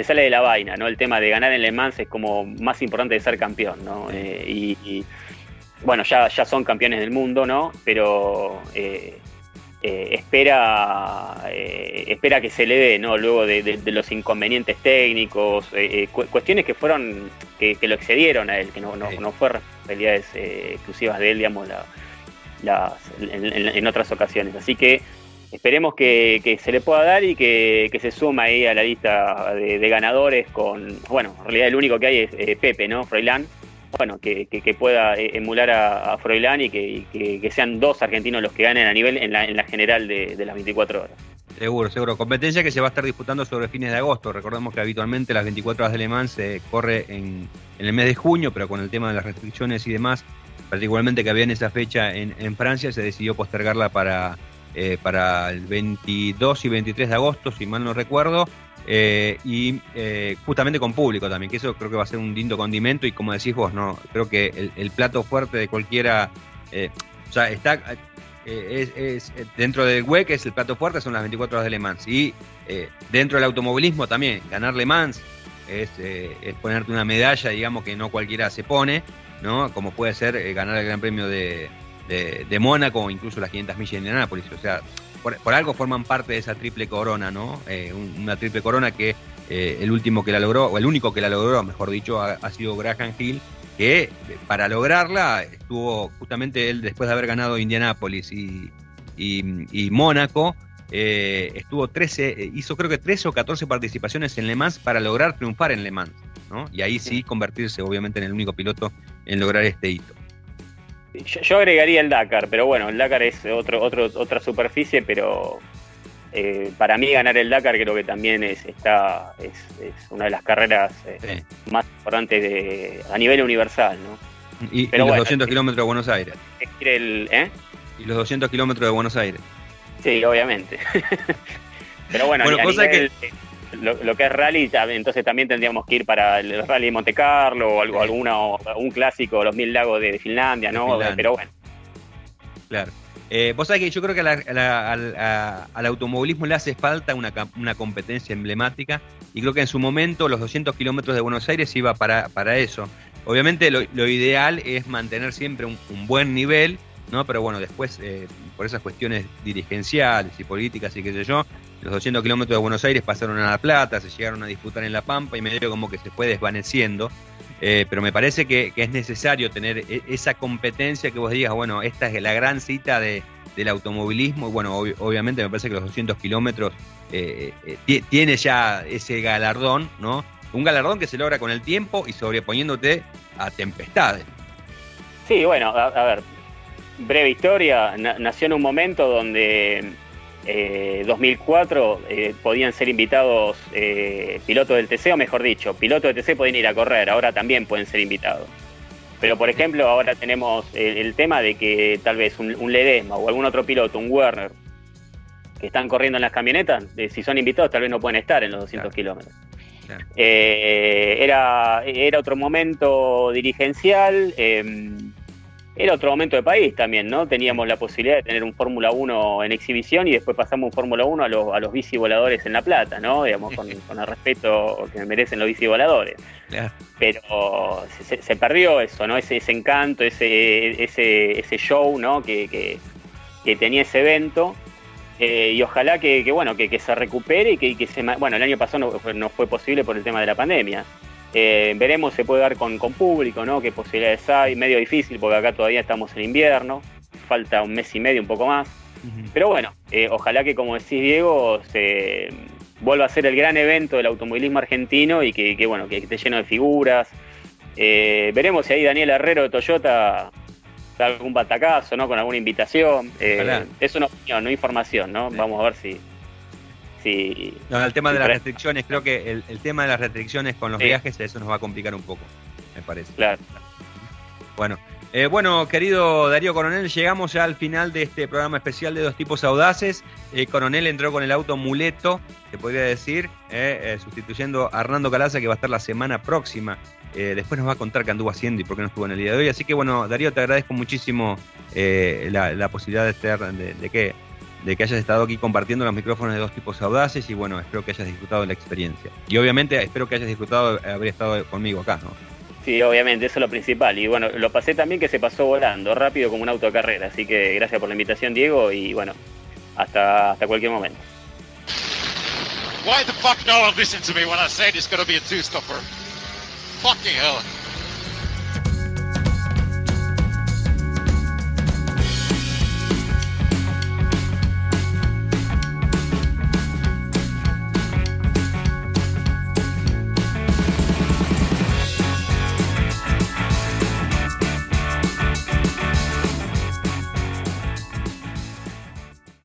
se sale de la vaina, ¿no? El tema de ganar en Le Mans es como más importante de ser campeón, ¿no? Eh, y, bueno, ya, ya son campeones del mundo, ¿no? Pero eh, eh, espera, espera que se le dé, ¿no? Luego de, los inconvenientes técnicos, cuestiones que fueron, que, lo excedieron a él, que no, no, no fue responsabilidades exclusivas de él, digamos, la en, otras ocasiones. Así que esperemos que, se le pueda dar y que, se suma ahí a la lista de, ganadores con, bueno, en realidad el único que hay es eh, Pepe, ¿no? Froilán. Bueno, que, pueda eh, emular a, a Froilán y que, sean dos argentinos los que ganen a nivel en la, general de, de las 24 horas. Seguro, seguro. Competencia que se va a estar disputando sobre fines de agosto. Recordemos que habitualmente las 24 horas de Le Mans se corre en, el mes de junio, pero con el tema de las restricciones y demás, particularmente que había en esa fecha en, Francia, se decidió postergarla para, eh, para el 22 y 23 de agosto, si mal no recuerdo. Eh, y eh, justamente con público también, que eso creo que va a ser un lindo condimento y como decís vos, no creo que el, plato fuerte de cualquiera, o sea, está es, dentro del WEC es el plato fuerte, son las 24 horas de Le Mans. Y dentro del automovilismo también, ganar Le Mans es, es, ponerte una medalla, digamos, que no cualquiera se pone. ¿no? Como puede ser ganar el Gran Premio de, de, Mónaco o incluso las 500 millas de Indianápolis. O sea, por, algo forman parte de esa triple corona, ¿no? Eh, una triple corona que eh, el último que la logró, o el único que la logró, mejor dicho, ha, sido Graham Hill, que para lograrla estuvo justamente él después de haber ganado Indianápolis y, y, Mónaco, estuvo 13, hizo creo que 13 o 14 participaciones en Le Mans para lograr triunfar en Le Mans. Y ahí sí convertirse obviamente en el único piloto en lograr este hito. Yo, agregaría el Dakar, pero bueno, el Dakar es otro, otro, otra superficie, pero eh, para mí ganar el Dakar creo que también es, está, es, una de las carreras eh, más importantes de, a nivel universal, ¿no? Y, los 200 kilómetros de Buenos Aires. ¿eh? Y los 200 kilómetros de Buenos Aires. Sí, obviamente. [laughs] pero bueno, a, nivel, que lo, que es rally, entonces también tendríamos que ir para el rally de Monte Carlo o algo, alguna, un clásico, los Mil Lagos de, Finlandia, ¿no? Pero bueno. Claro. Eh, vos sabés que yo creo que al automovilismo le hace falta una, una, competencia emblemática y creo que en su momento los 200 kilómetros de Buenos Aires iba para, para eso. Obviamente lo, ideal es mantener siempre un, buen nivel, ¿no? Pero bueno, después, eh, por esas cuestiones dirigenciales y políticas y qué sé yo, los 200 kilómetros de Buenos Aires pasaron a La Plata, se llegaron a disputar en La Pampa y medio como que se fue desvaneciendo. Eh, pero me parece que, es necesario tener e, esa competencia que vos digas, bueno, esta es la gran cita de, del automovilismo. Y bueno, obviamente me parece que los 200 kilómetros eh, eh, tiene ya ese galardón, ¿no? Un galardón que se logra con el tiempo y sobreponiéndote a tempestades. Sí, bueno, a ver, breve historia, nació en un momento donde 2004 eh, eh, podían ser invitados eh, pilotos del TC, o mejor dicho, pilotos del TC pueden ir a correr, ahora también pueden ser invitados. Pero por ejemplo, ahora tenemos el, tema de que tal vez un, Ledesma o algún otro piloto, un Werner, que están corriendo en las camionetas, si son invitados tal vez no pueden estar en los 200 kilómetros. era, era otro momento dirigencial em, era otro momento de país también, ¿no? Teníamos la posibilidad de tener un Fórmula 1 en exhibición y después pasamos un Fórmula 1 a los, a los bici voladores en La Plata, ¿no? Digamos, con, [laughs] el respeto que merecen los bici voladores. Pero se, perdió eso, ¿no? Ese, ese encanto, ese, ese, ese show, ¿no? Que, tenía ese evento. Eh, y ojalá que, bueno, que, se recupere y que, que se... Bueno, el año pasado no, no fue posible por el tema de la pandemia. Eh, veremos, se puede dar con, público, ¿no? Qué posibilidades hay. Medio difícil porque acá todavía estamos en invierno. Falta un mes y medio, un poco más. Pero bueno, eh, ojalá que, como decís, Diego, se vuelva a ser el gran evento del automovilismo argentino y que, bueno, que esté lleno de figuras. Eh, veremos si ahí Daniel Herrero de Toyota da algún batacazo, ¿no? Con alguna invitación. es una opinión, no información, ¿no? Vamos a ver si, Sí. No, el tema de las restricciones, creo que el, tema de las restricciones con los viajes, eso nos va a complicar un poco, me parece. Claro. Bueno, eh, bueno, querido Darío Coronel, llegamos ya al final de este programa especial de Dos Tipos Audaces. Eh, Coronel entró con el auto muleto, se podría decir, eh, sustituyendo a Hernando Calaza, que va a estar la semana próxima. después nos va a contar qué anduvo haciendo y por qué no estuvo en el día de hoy. Así que, bueno, Darío, te agradezco muchísimo la, posibilidad de, estar, de que de que hayas estado aquí compartiendo los micrófonos de dos tipos audaces y bueno, espero que hayas disfrutado de la experiencia. Y obviamente espero que hayas disfrutado de haber estado conmigo acá, ¿no? Sí, obviamente, eso es lo principal. Y bueno, lo pasé también que se pasó volando, rápido como un auto de carrera. Así que gracias por la invitación, Diego, y bueno, hasta, hasta cualquier momento. Why the fuck no one listen to me when I say it's gonna be a two-stopper? Fucking hell.